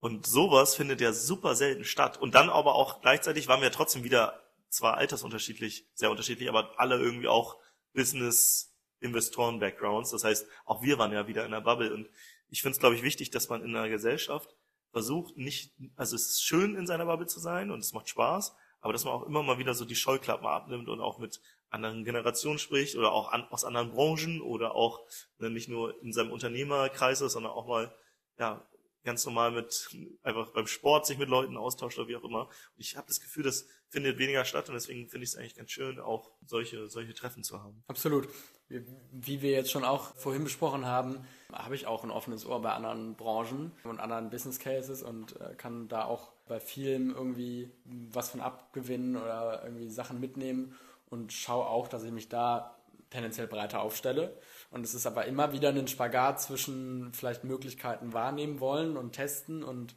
Und sowas findet ja super selten statt. Und dann aber auch gleichzeitig waren wir trotzdem wieder zwar altersunterschiedlich, sehr unterschiedlich, aber alle irgendwie auch Business-Investoren-Backgrounds. Das heißt, auch wir waren ja wieder in der Bubble. Und ich finde es, glaube ich, wichtig, dass man in einer Gesellschaft versucht, nicht, also es ist schön, in seiner Bubble zu sein und es macht Spaß, aber dass man auch immer mal wieder so die Scheuklappen abnimmt und auch mit anderen Generationen spricht oder auch an, aus anderen Branchen oder auch ne, nicht nur in seinem Unternehmerkreis ist, sondern auch mal ja, ganz normal mit einfach beim Sport sich mit Leuten austauscht oder wie auch immer. Und ich habe das Gefühl, das findet weniger statt und deswegen finde ich es eigentlich ganz schön, auch solche, solche Treffen zu haben. Absolut. Wie wir jetzt schon auch vorhin besprochen haben, habe ich auch ein offenes Ohr bei anderen Branchen und anderen Business Cases und äh, kann da auch bei vielen irgendwie was von abgewinnen oder irgendwie Sachen mitnehmen und schaue auch, dass ich mich da tendenziell breiter aufstelle. Und es ist aber immer wieder ein Spagat zwischen vielleicht Möglichkeiten wahrnehmen wollen und testen und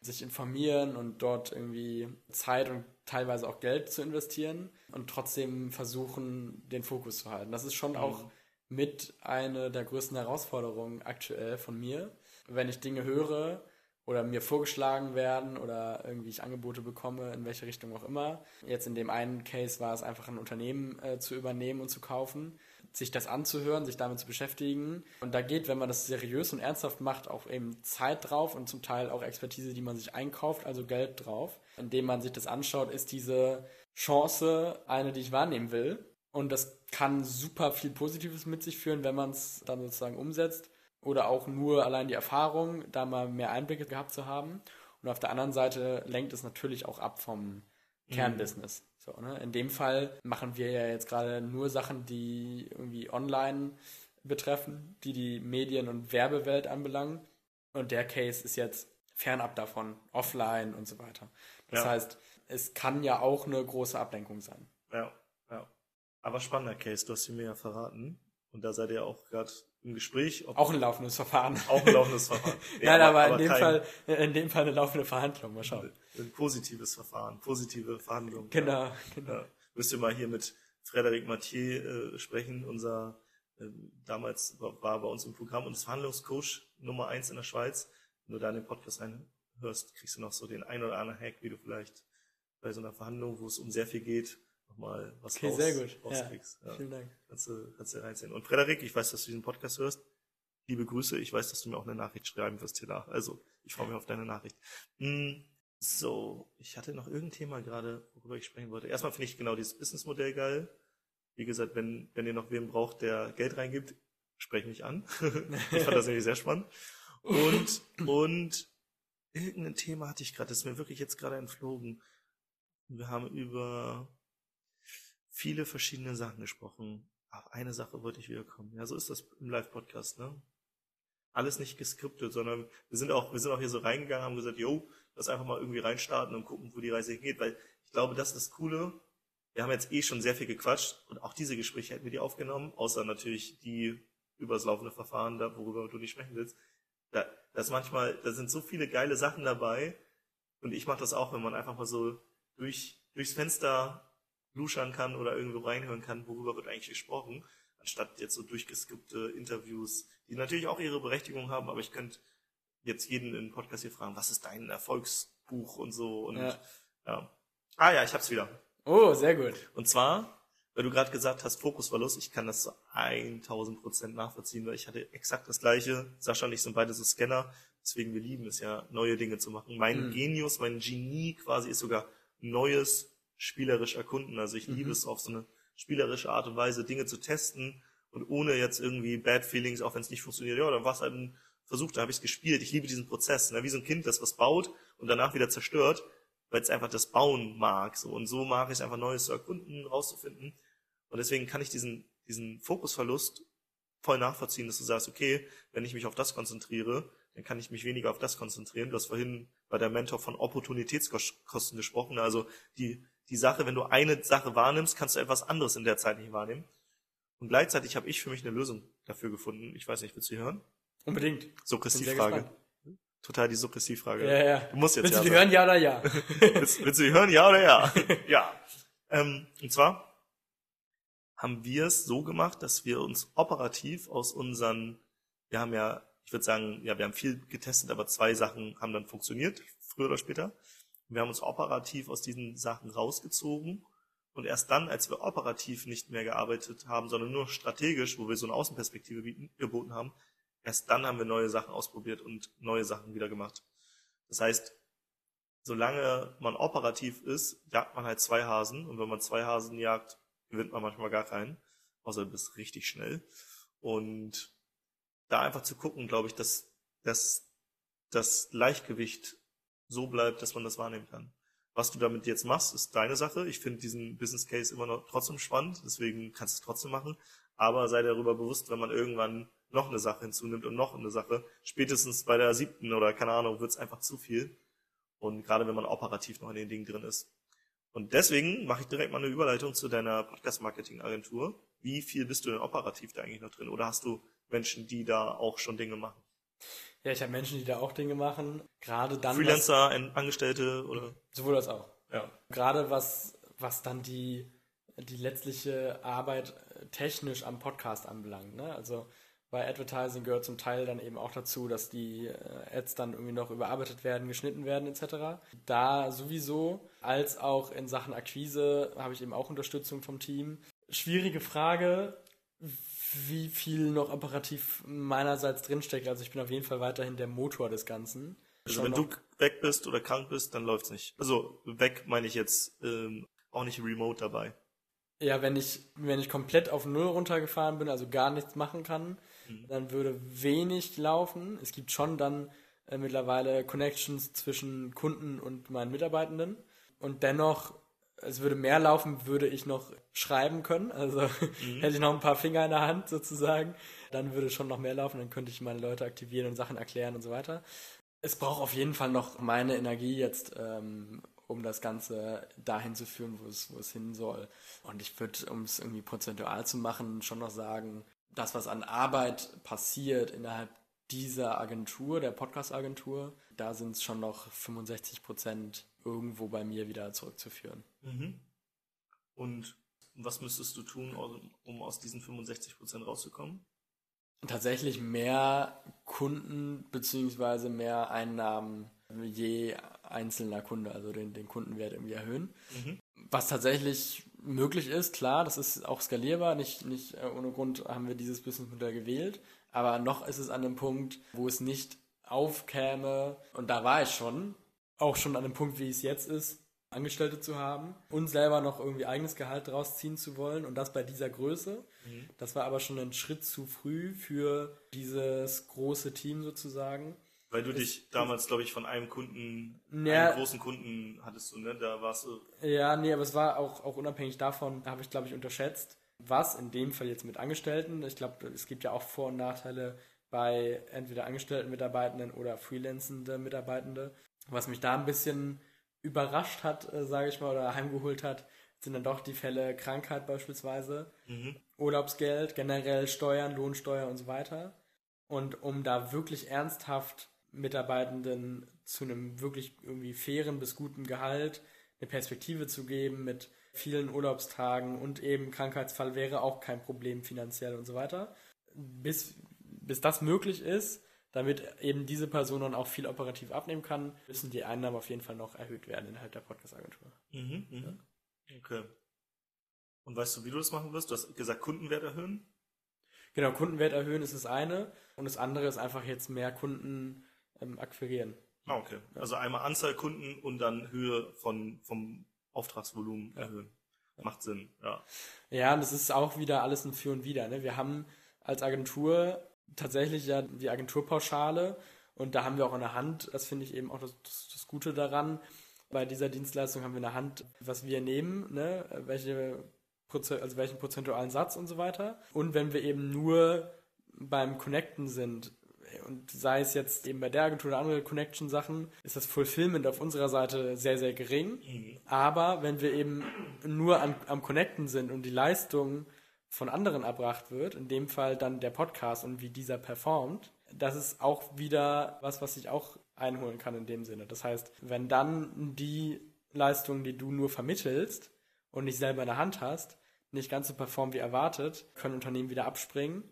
sich informieren und dort irgendwie Zeit und teilweise auch Geld zu investieren und trotzdem versuchen, den Fokus zu halten. Das ist schon mhm. auch mit eine der größten Herausforderungen aktuell von mir. Wenn ich Dinge höre oder mir vorgeschlagen werden oder irgendwie ich Angebote bekomme, in welche Richtung auch immer. Jetzt in dem einen Case war es einfach ein Unternehmen äh, zu übernehmen und zu kaufen sich das anzuhören, sich damit zu beschäftigen. Und da geht, wenn man das seriös und ernsthaft macht, auch eben Zeit drauf und zum Teil auch Expertise, die man sich einkauft, also Geld drauf. Indem man sich das anschaut, ist diese Chance eine, die ich wahrnehmen will. Und das kann super viel Positives mit sich führen, wenn man es dann sozusagen umsetzt. Oder auch nur allein die Erfahrung, da mal mehr Einblicke gehabt zu haben. Und auf der anderen Seite lenkt es natürlich auch ab vom Kernbusiness. So, ne? In dem Fall machen wir ja jetzt gerade nur Sachen, die irgendwie online betreffen, die die Medien- und Werbewelt anbelangen. Und der Case ist jetzt fernab davon, offline und so weiter. Das ja. heißt, es kann ja auch eine große Ablenkung sein. Ja, ja. Aber spannender Case, du hast ihn mir ja verraten. Und da seid ihr auch gerade im Gespräch. auch ein laufendes Verfahren. Auch ein laufendes Verfahren. *laughs* Ja, Nein, aber, aber, in, dem Fall, in dem Fall eine laufende Verhandlung. Mal schauen. Ein positives Verfahren, positive Verhandlung. Genau, ja. genau. Ja. Müsst ihr mal hier mit Frederic Mathieu äh, sprechen, unser äh, damals war, war bei uns im Programm und ist Verhandlungscoach Nummer eins in der Schweiz. Wenn du da in den Podcast reinhörst, kriegst du noch so den ein oder anderen Hack, wie du vielleicht bei so einer Verhandlung, wo es um sehr viel geht, nochmal was okay, raus, sehr gut. rauskriegst. Ja, Vielen Dank. Kannst du, kannst du reinziehen. Und Frederik, ich weiß, dass du diesen Podcast hörst. Liebe Grüße. Ich weiß, dass du mir auch eine Nachricht schreiben wirst hier nach. Also, ich freue mich auf deine Nachricht. Hm, so, ich hatte noch irgendein Thema gerade, worüber ich sprechen wollte. Erstmal finde ich genau dieses Businessmodell geil. Wie gesagt, wenn, wenn ihr noch wem braucht, der Geld reingibt, sprecht mich an. *laughs* ich fand das nämlich sehr spannend. Und, und irgendein Thema hatte ich gerade, das ist mir wirklich jetzt gerade entflogen. Wir haben über viele verschiedene Sachen gesprochen. Auf eine Sache wollte ich wiederkommen. Ja, so ist das im Live-Podcast, ne? Alles nicht geskriptet, sondern wir sind auch, wir sind auch hier so reingegangen, haben gesagt, yo, lass einfach mal irgendwie reinstarten und gucken, wo die Reise hingeht, weil ich glaube, das ist das Coole. Wir haben jetzt eh schon sehr viel gequatscht und auch diese Gespräche hätten wir die aufgenommen, außer natürlich die über das laufende Verfahren, da, worüber du nicht sprechen willst. Da, das manchmal, da sind so viele geile Sachen dabei und ich mache das auch, wenn man einfach mal so durch, durchs Fenster luschern kann oder irgendwo reinhören kann, worüber wird eigentlich gesprochen, anstatt jetzt so durchgeskippte Interviews, die natürlich auch ihre Berechtigung haben, aber ich könnte jetzt jeden in Podcast hier fragen, was ist dein Erfolgsbuch und so und ja. ja. Ah ja, ich hab's wieder. Oh, sehr gut. Und zwar, weil du gerade gesagt hast, Fokusverlust, ich kann das zu 1000 Prozent nachvollziehen, weil ich hatte exakt das gleiche. Sascha und ich sind beide so Scanner, deswegen wir lieben es ja, neue Dinge zu machen. Mein mhm. Genius, mein Genie quasi ist sogar Neues spielerisch erkunden. Also ich liebe mhm. es auf so eine spielerische Art und Weise, Dinge zu testen und ohne jetzt irgendwie Bad Feelings, auch wenn es nicht funktioniert, ja, dann war es halt ein Versuch, da habe ich es gespielt. Ich liebe diesen Prozess, ne? wie so ein Kind, das was baut und danach wieder zerstört, weil es einfach das Bauen mag. So. Und so mag ich es einfach Neues zu erkunden, rauszufinden. Und deswegen kann ich diesen, diesen Fokusverlust voll nachvollziehen, dass du sagst, okay, wenn ich mich auf das konzentriere, dann kann ich mich weniger auf das konzentrieren. Du hast vorhin bei der Mentor von Opportunitätskosten gesprochen. Also die die Sache, wenn du eine Sache wahrnimmst, kannst du etwas anderes in der Zeit nicht wahrnehmen. Und gleichzeitig habe ich für mich eine Lösung dafür gefunden. Ich weiß nicht, willst du sie hören? Unbedingt. Suggestivfrage. Total die Suggestivfrage. Ja, ja. Du musst jetzt willst ja du die hören, ja oder ja? *laughs* willst, willst, du die hören, ja oder ja? *laughs* ja. Ähm, und zwar haben wir es so gemacht, dass wir uns operativ aus unseren, wir haben ja, ich würde sagen, ja, wir haben viel getestet, aber zwei Sachen haben dann funktioniert, früher oder später. Wir haben uns operativ aus diesen Sachen rausgezogen und erst dann, als wir operativ nicht mehr gearbeitet haben, sondern nur strategisch, wo wir so eine Außenperspektive geboten haben, erst dann haben wir neue Sachen ausprobiert und neue Sachen wieder gemacht. Das heißt, solange man operativ ist, jagt man halt zwei Hasen und wenn man zwei Hasen jagt, gewinnt man manchmal gar keinen, außer du bist richtig schnell. Und da einfach zu gucken, glaube ich, dass, dass das Leichtgewicht so bleibt, dass man das wahrnehmen kann. Was du damit jetzt machst, ist deine Sache. Ich finde diesen Business Case immer noch trotzdem spannend, deswegen kannst du es trotzdem machen. Aber sei darüber bewusst, wenn man irgendwann noch eine Sache hinzunimmt und noch eine Sache, spätestens bei der siebten oder keine Ahnung, wird es einfach zu viel. Und gerade wenn man operativ noch in den Dingen drin ist. Und deswegen mache ich direkt mal eine Überleitung zu deiner Podcast-Marketing-Agentur. Wie viel bist du denn operativ da eigentlich noch drin? Oder hast du Menschen, die da auch schon Dinge machen? Ja, ich habe Menschen, die da auch Dinge machen. Gerade dann. Freelancer, was, Angestellte oder? Sowohl als auch. Ja. Gerade was, was dann die, die letztliche Arbeit technisch am Podcast anbelangt. Ne? Also bei Advertising gehört zum Teil dann eben auch dazu, dass die äh, Ads dann irgendwie noch überarbeitet werden, geschnitten werden etc. Da sowieso, als auch in Sachen Akquise habe ich eben auch Unterstützung vom Team. Schwierige Frage, wie viel noch operativ meinerseits drinsteckt. Also ich bin auf jeden Fall weiterhin der Motor des Ganzen. Also Schon wenn du weg bist oder krank bist, dann läuft's nicht. Also weg meine ich jetzt ähm, auch nicht remote dabei. Ja, wenn ich, wenn ich komplett auf Null runtergefahren bin, also gar nichts machen kann, Mhm. dann würde wenig laufen. Es gibt schon dann äh, mittlerweile Connections zwischen Kunden und meinen Mitarbeitenden. Und dennoch, es würde mehr laufen, würde ich noch schreiben können. Also *laughs* hätte ich noch ein paar Finger in der Hand sozusagen. Dann würde schon noch mehr laufen, dann könnte ich meine Leute aktivieren und Sachen erklären und so weiter. Es braucht auf jeden Fall noch meine Energie jetzt, ähm, um das Ganze dahin zu führen, wo es, wo es hin soll. Und ich würde, um es irgendwie prozentual zu machen, schon noch sagen, das, was an Arbeit passiert innerhalb dieser Agentur, der Podcast-Agentur, da sind es schon noch 65 Prozent irgendwo bei mir wieder zurückzuführen. Mhm. Und was müsstest du tun, um- um aus diesen 65% rauszukommen? tatsächlich mehr Kunden beziehungsweise mehr Einnahmen je einzelner Kunde, also den, den Kundenwert irgendwie erhöhen. Mhm. Was tatsächlich möglich ist, klar, das ist auch skalierbar, nicht, nicht äh, ohne Grund haben wir dieses Businessmodell gewählt, aber noch ist es an einem Punkt, wo es nicht aufkäme, und da war ich schon, auch schon an dem Punkt, wie es jetzt ist, Angestellte zu haben und selber noch irgendwie eigenes Gehalt draus ziehen zu wollen und das bei dieser Größe. Das war aber schon ein Schritt zu früh für dieses große Team sozusagen. Weil du dich damals, glaube ich, von einem Kunden, Ja. einem großen Kunden hattest du, ne? Da warst du, Ja, nee, aber es war auch, auch unabhängig davon, habe ich, glaube ich, unterschätzt, was in dem Fall jetzt mit Angestellten, ich glaube, es gibt ja auch Vor- und Nachteile bei entweder angestellten Mitarbeitenden oder freelancende Mitarbeitende. Was mich da ein bisschen überrascht hat, äh, sage ich mal, oder heimgeholt hat, sind dann doch die Fälle Krankheit beispielsweise, mhm. Urlaubsgeld, generell Steuern, Lohnsteuer und so weiter. Und um da wirklich ernsthaft Mitarbeitenden zu einem wirklich irgendwie fairen bis guten Gehalt eine Perspektive zu geben mit vielen Urlaubstagen und eben Krankheitsfall wäre auch kein Problem finanziell und so weiter. Bis, bis das möglich ist, damit eben diese Person dann auch viel operativ abnehmen kann, müssen die Einnahmen auf jeden Fall noch erhöht werden innerhalb der Podcast-Agentur. Mhm. Mhm. Okay. Und weißt du, wie du das machen wirst? Du hast gesagt, Kundenwert erhöhen? Genau, Kundenwert erhöhen ist das eine und das andere ist einfach jetzt mehr Kunden ähm, akquirieren. Ah, okay. Also einmal Anzahl Kunden und dann Höhe von, vom Auftragsvolumen erhöhen. Macht Sinn, ja. Ja, und das ist auch wieder alles ein Für und Wider. Ne? Wir haben als Agentur tatsächlich ja die Agenturpauschale und da haben wir auch in der Hand, das finde ich eben auch das, das, das Gute daran, bei dieser Dienstleistung haben wir in der Hand, was wir nehmen, ne? welche also welchen prozentualen Satz und so weiter. Und wenn wir eben nur beim Connecten sind, und sei es jetzt eben bei der Agentur oder andere Connection-Sachen, ist das Fulfillment auf unserer Seite sehr, sehr gering. Aber wenn wir eben nur an, am Connecten sind und die Leistung von anderen erbracht wird, in dem Fall dann der Podcast und wie dieser performt, das ist auch wieder was, was ich auch einholen kann in dem Sinne. Das heißt, wenn dann die Leistung, die du nur vermittelst und nicht selber in der Hand hast, nicht ganz so performen wie erwartet, können Unternehmen wieder abspringen.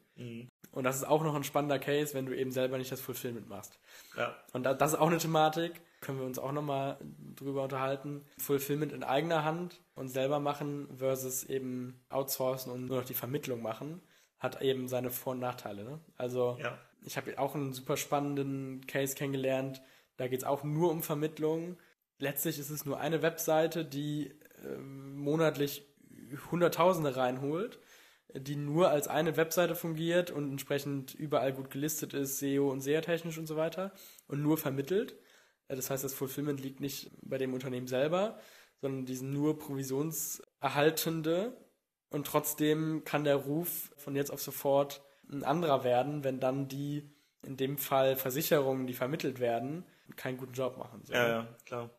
Und das ist auch noch ein spannender Case, wenn du eben selber nicht das Fulfillment machst. Ja. Und da- das ist auch eine Thematik, können wir uns auch nochmal drüber unterhalten. Fulfillment in eigener Hand und selber machen versus eben outsourcen und nur noch die Vermittlung machen, hat eben seine Vor- und Nachteile. Ne? Also Ja. ich habe auch einen super spannenden Case kennengelernt. Da geht es auch nur um Vermittlung. Letztlich ist es nur eine Webseite, die ähm, monatlich Hunderttausende reinholt, die nur als eine Webseite fungiert und entsprechend überall gut gelistet ist, SEO und SEA-technisch und so weiter und nur vermittelt. Äh, Das heißt, das Fulfillment liegt nicht bei dem Unternehmen selber, sondern die sind nur Provisionserhaltende und trotzdem kann der Ruf von jetzt auf sofort ein anderer werden, wenn dann die, in dem Fall Versicherungen, die vermittelt werden, keinen guten Job machen. So. Ja, ja, klar.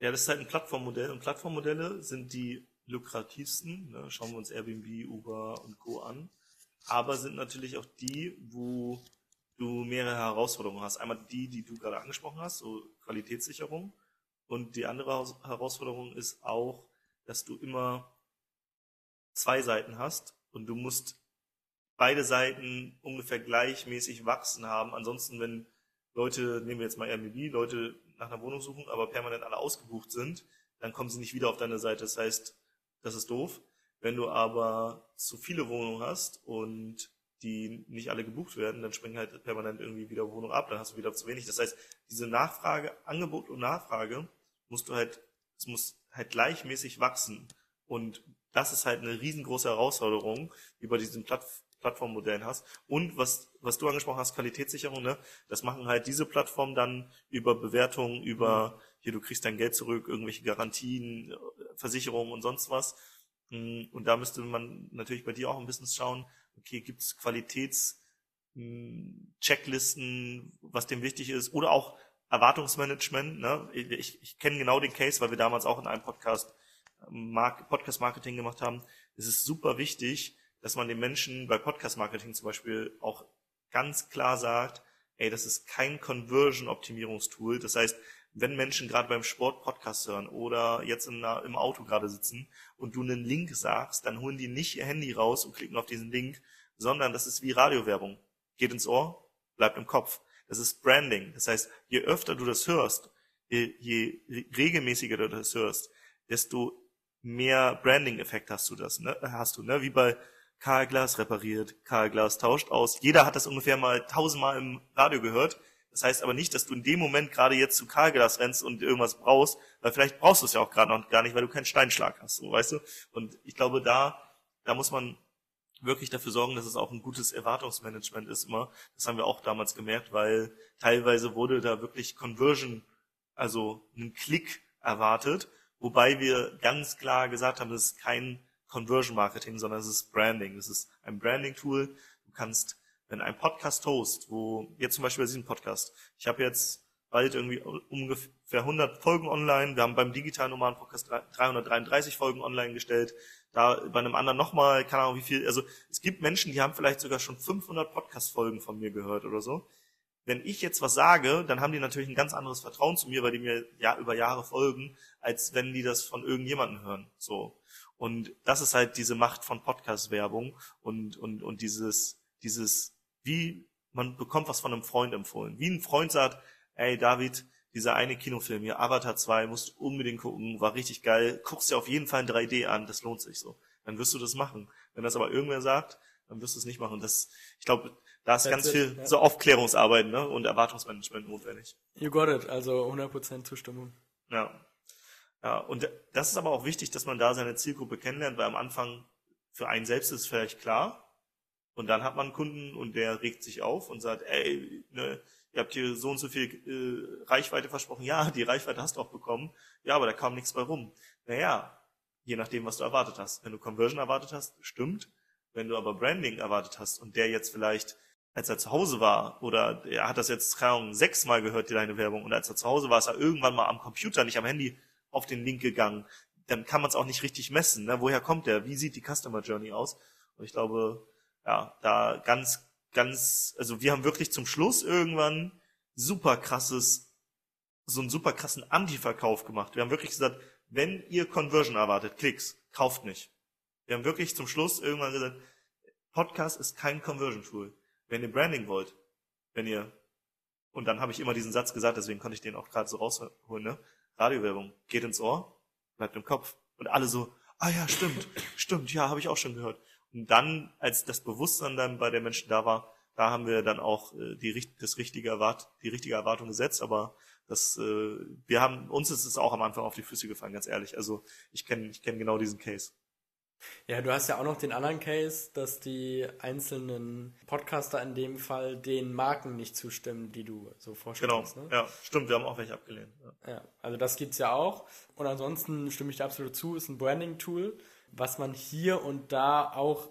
Ja, das ist halt ein Plattformmodell und Plattformmodelle sind die lukrativsten. Ne? Schauen wir uns Airbnb, Uber und Co. an. Aber sind natürlich auch die, wo du mehrere Herausforderungen hast. Einmal die, die du gerade angesprochen hast, so Qualitätssicherung. Und die andere Herausforderung ist auch, dass du immer zwei Seiten hast und du musst beide Seiten ungefähr gleichmäßig wachsen haben. Ansonsten, wenn Leute, nehmen wir jetzt mal Airbnb, Leute nach einer Wohnung suchen, aber permanent alle ausgebucht sind, dann kommen sie nicht wieder auf deine Seite. Das heißt, das ist doof. Wenn du aber zu viele Wohnungen hast und die nicht alle gebucht werden, dann springen halt permanent irgendwie wieder Wohnungen ab, dann hast du wieder zu wenig. Das heißt, diese Nachfrage, Angebot und Nachfrage musst du halt, es muss halt gleichmäßig wachsen. Und das ist halt eine riesengroße Herausforderung, die bei diesen Platt Plattformmodellen hast. Und was, was du angesprochen hast, Qualitätssicherung, ne? das machen halt diese Plattformen dann über Bewertungen, über, hier, du kriegst dein Geld zurück, irgendwelche Garantien, Versicherungen und sonst was. Und da müsste man natürlich bei dir auch ein bisschen schauen, okay, gibt es Qualitätschecklisten, was dem wichtig ist, oder auch Erwartungsmanagement. Ne? Ich, ich kenne genau den Case, weil wir damals auch in einem Podcast Mark Podcast Marketing gemacht haben. Es ist super wichtig, dass man den Menschen bei Podcast Marketing zum Beispiel auch ganz klar sagt, ey, das ist kein Conversion Optimierungstool. Das heißt, wenn Menschen gerade beim Sport Podcast hören oder jetzt einer, im Auto gerade sitzen und du einen Link sagst, dann holen die nicht ihr Handy raus und klicken auf diesen Link, sondern das ist wie Radiowerbung. Geht ins Ohr, bleibt im Kopf. Das ist Branding. Das heißt, je öfter du das hörst, je, je regelmäßiger du das hörst, desto mehr Branding-Effekt hast du das, ne? hast du, ne? Wie bei Karl Glas repariert, Karl Glas tauscht aus. Jeder hat das ungefähr mal tausendmal im Radio gehört. Das heißt aber nicht, dass du in dem Moment gerade jetzt zu Karlglas rennst und irgendwas brauchst, weil vielleicht brauchst du es ja auch gerade noch gar nicht, weil du keinen Steinschlag hast, so, weißt du? Und ich glaube, da, da muss man wirklich dafür sorgen, dass es auch ein gutes Erwartungsmanagement ist immer. Das haben wir auch damals gemerkt, weil teilweise wurde da wirklich Conversion, also ein Klick erwartet, wobei wir ganz klar gesagt haben, das ist kein Conversion Marketing, sondern es ist Branding. Es ist ein Branding Tool. Du kannst wenn ein Podcast host, wo jetzt zum Beispiel bei diesem Podcast, ich habe jetzt bald irgendwie ungefähr 100 Folgen online, wir haben beim digitalen normalen Podcast 333 Folgen online gestellt, da bei einem anderen nochmal, keine Ahnung wie viel, also es gibt Menschen, die haben vielleicht sogar schon 500 Podcast-Folgen von mir gehört oder so. Wenn ich jetzt was sage, dann haben die natürlich ein ganz anderes Vertrauen zu mir, weil die mir ja über Jahre folgen, als wenn die das von irgendjemandem hören. So. Und das ist halt diese Macht von Podcast-Werbung und, und, und dieses, dieses wie man bekommt was von einem Freund empfohlen. Wie ein Freund sagt, ey David, dieser eine Kinofilm hier, Avatar 2, musst du unbedingt gucken, war richtig geil, guckst dir auf jeden Fall in 3D an, das lohnt sich so. Dann wirst du das machen. Wenn das aber irgendwer sagt, dann wirst du es nicht machen. Das, ich glaube, da ist That's ganz it, viel ja. so Aufklärungsarbeit ne, und Erwartungsmanagement notwendig. You got it, also 100% Zustimmung. Ja. Ja, und das ist aber auch wichtig, dass man da seine Zielgruppe kennenlernt, weil am Anfang für einen selbst ist es vielleicht klar, und dann hat man einen Kunden und der regt sich auf und sagt, ey, ne, ihr habt hier so und so viel äh, Reichweite versprochen. Ja, die Reichweite hast du auch bekommen. Ja, aber da kam nichts bei rum. Naja, je nachdem, was du erwartet hast. Wenn du Conversion erwartet hast, stimmt. Wenn du aber Branding erwartet hast und der jetzt vielleicht, als er zu Hause war, oder er hat das jetzt, keine Ahnung, sechsmal gehört, deine Werbung, und als er zu Hause war, ist er irgendwann mal am Computer, nicht am Handy, auf den Link gegangen, dann kann man es auch nicht richtig messen. Ne? Woher kommt der? Wie sieht die Customer Journey aus? Und ich glaube, ja, da ganz, ganz, also wir haben wirklich zum Schluss irgendwann super krasses, so einen super krassen Anti-Verkauf gemacht. Wir haben wirklich gesagt, wenn ihr Conversion erwartet, Klicks, kauft nicht. Wir haben wirklich zum Schluss irgendwann gesagt, Podcast ist kein Conversion-Tool. Wenn ihr Branding wollt, wenn ihr, und dann habe ich immer diesen Satz gesagt, deswegen konnte ich den auch gerade so rausholen, ne? Radiowerbung, geht ins Ohr, bleibt im Kopf. Und alle so, ah ja, stimmt, stimmt, ja, habe ich auch schon gehört. Und dann, als das Bewusstsein dann bei den Menschen da war, da haben wir dann auch äh, die, das richtige Erwart die richtige Erwartung gesetzt, aber das, äh, wir haben, uns ist es auch am Anfang auf die Füße gefallen, ganz ehrlich. Also ich kenne ich kenn genau diesen Case. Ja, du hast ja auch noch den anderen Case, dass die einzelnen Podcaster in dem Fall den Marken nicht zustimmen, die du so vorstellst. Genau, ne? ja, stimmt, wir haben auch welche abgelehnt. Ja, ja also das gibt's ja auch. Und ansonsten stimme ich da absolut zu, ist ein Branding-Tool was man hier und da auch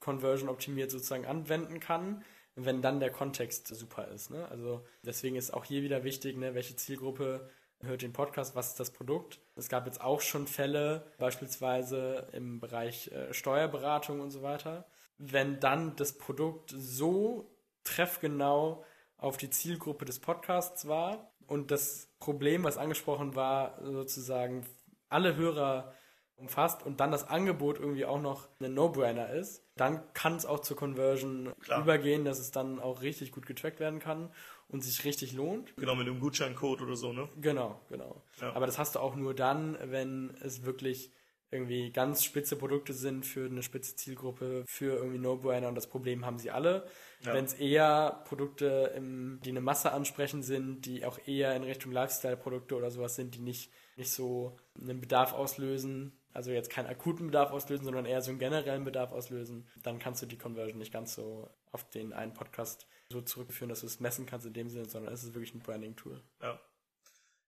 conversion optimiert sozusagen anwenden kann, wenn dann der Kontext super ist. Ne? Also deswegen ist auch hier wieder wichtig, ne, welche Zielgruppe hört den Podcast, was ist das Produkt. Es gab jetzt auch schon Fälle, beispielsweise im Bereich äh, Steuerberatung und so weiter. Wenn dann das Produkt so treffgenau auf die Zielgruppe des Podcasts war und das Problem, was angesprochen war, sozusagen alle Hörer umfasst und dann das Angebot irgendwie auch noch ein No-Brainer ist, dann kann es auch zur Conversion Klar. übergehen, dass es dann auch richtig gut getrackt werden kann und sich richtig lohnt. Genau, mit einem Gutscheincode oder so, ne? Genau, genau. Ja. Aber das hast du auch nur dann, wenn es wirklich irgendwie ganz spitze Produkte sind für eine spitze Zielgruppe, für irgendwie No-Brainer und das Problem haben sie alle. Ja. Wenn es eher Produkte, im, die eine Masse ansprechen sind, die auch eher in Richtung Lifestyle-Produkte oder sowas sind, die nicht, nicht so einen Bedarf auslösen, also jetzt keinen akuten Bedarf auslösen, sondern eher so einen generellen Bedarf auslösen, dann kannst du die Conversion nicht ganz so auf den einen Podcast so zurückführen, dass du es messen kannst in dem Sinne, sondern es ist wirklich ein Branding-Tool. Ja.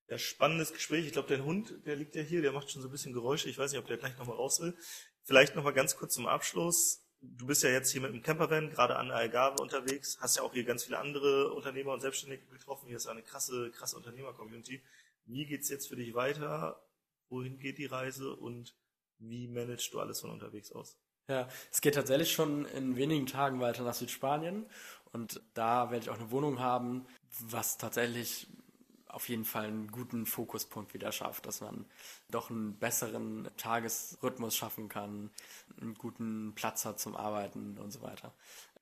Ja, spannendes Gespräch. Ich glaube, der Hund, der liegt ja hier, der macht schon so ein bisschen Geräusche. Ich weiß nicht, ob der gleich nochmal raus will. Vielleicht nochmal ganz kurz zum Abschluss. Du bist ja jetzt hier mit einem Campervan, gerade an der Algarve unterwegs, hast ja auch hier ganz viele andere Unternehmer und Selbstständige getroffen. Hier ist eine krasse, krasse Unternehmer-Community. Wie geht's jetzt für dich weiter? Wohin geht die Reise und wie managst du alles von unterwegs aus? Ja, es geht tatsächlich schon in wenigen Tagen weiter nach Südspanien und da werde ich auch eine Wohnung haben, was tatsächlich auf jeden Fall einen guten Fokuspunkt wieder schafft, dass man doch einen besseren Tagesrhythmus schaffen kann, einen guten Platz hat zum Arbeiten und so weiter.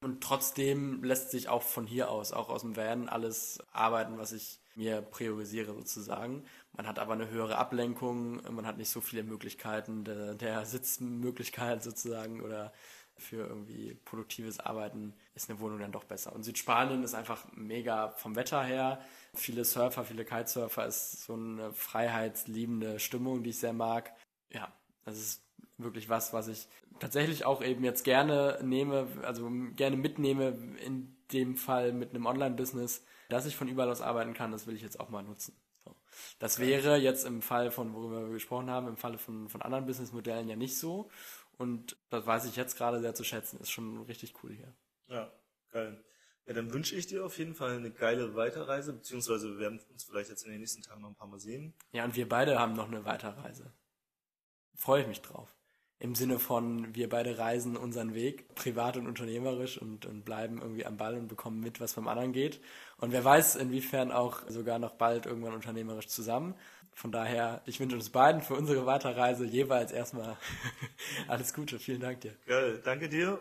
Und trotzdem lässt sich auch von hier aus, auch aus dem Van, alles arbeiten, was ich mir priorisiere sozusagen. Man hat aber eine höhere Ablenkung, man hat nicht so viele Möglichkeiten der, der Sitzmöglichkeit sozusagen oder für irgendwie produktives Arbeiten ist eine Wohnung dann doch besser. Und Südspanien ist einfach mega vom Wetter her. Viele Surfer, viele Kitesurfer ist so eine freiheitsliebende Stimmung, die ich sehr mag. Ja, das ist wirklich was, was ich tatsächlich auch eben jetzt gerne nehme, also gerne mitnehme in dem Fall mit einem Online-Business, dass ich von überall aus arbeiten kann, das will ich jetzt auch mal nutzen. So. Das wäre jetzt im Fall von, worüber wir gesprochen haben, im Falle von, von anderen Businessmodellen ja nicht so. Und das weiß ich jetzt gerade sehr zu schätzen. Ist schon richtig cool hier. Ja, geil. Ja, dann wünsche ich dir auf jeden Fall eine geile Weiterreise, beziehungsweise wir werden uns vielleicht jetzt in den nächsten Tagen noch ein paar Mal sehen. Ja, und wir beide haben noch eine Weiterreise. Freue ich mich drauf. Im Sinne von, wir beide reisen unseren Weg, privat und unternehmerisch und, und bleiben irgendwie am Ball und bekommen mit, was beim anderen geht. Und wer weiß, inwiefern auch sogar noch bald irgendwann unternehmerisch zusammen. Von daher, ich wünsche uns beiden für unsere Weiterreise jeweils erstmal *laughs* alles Gute. Vielen Dank dir. Geil, danke dir.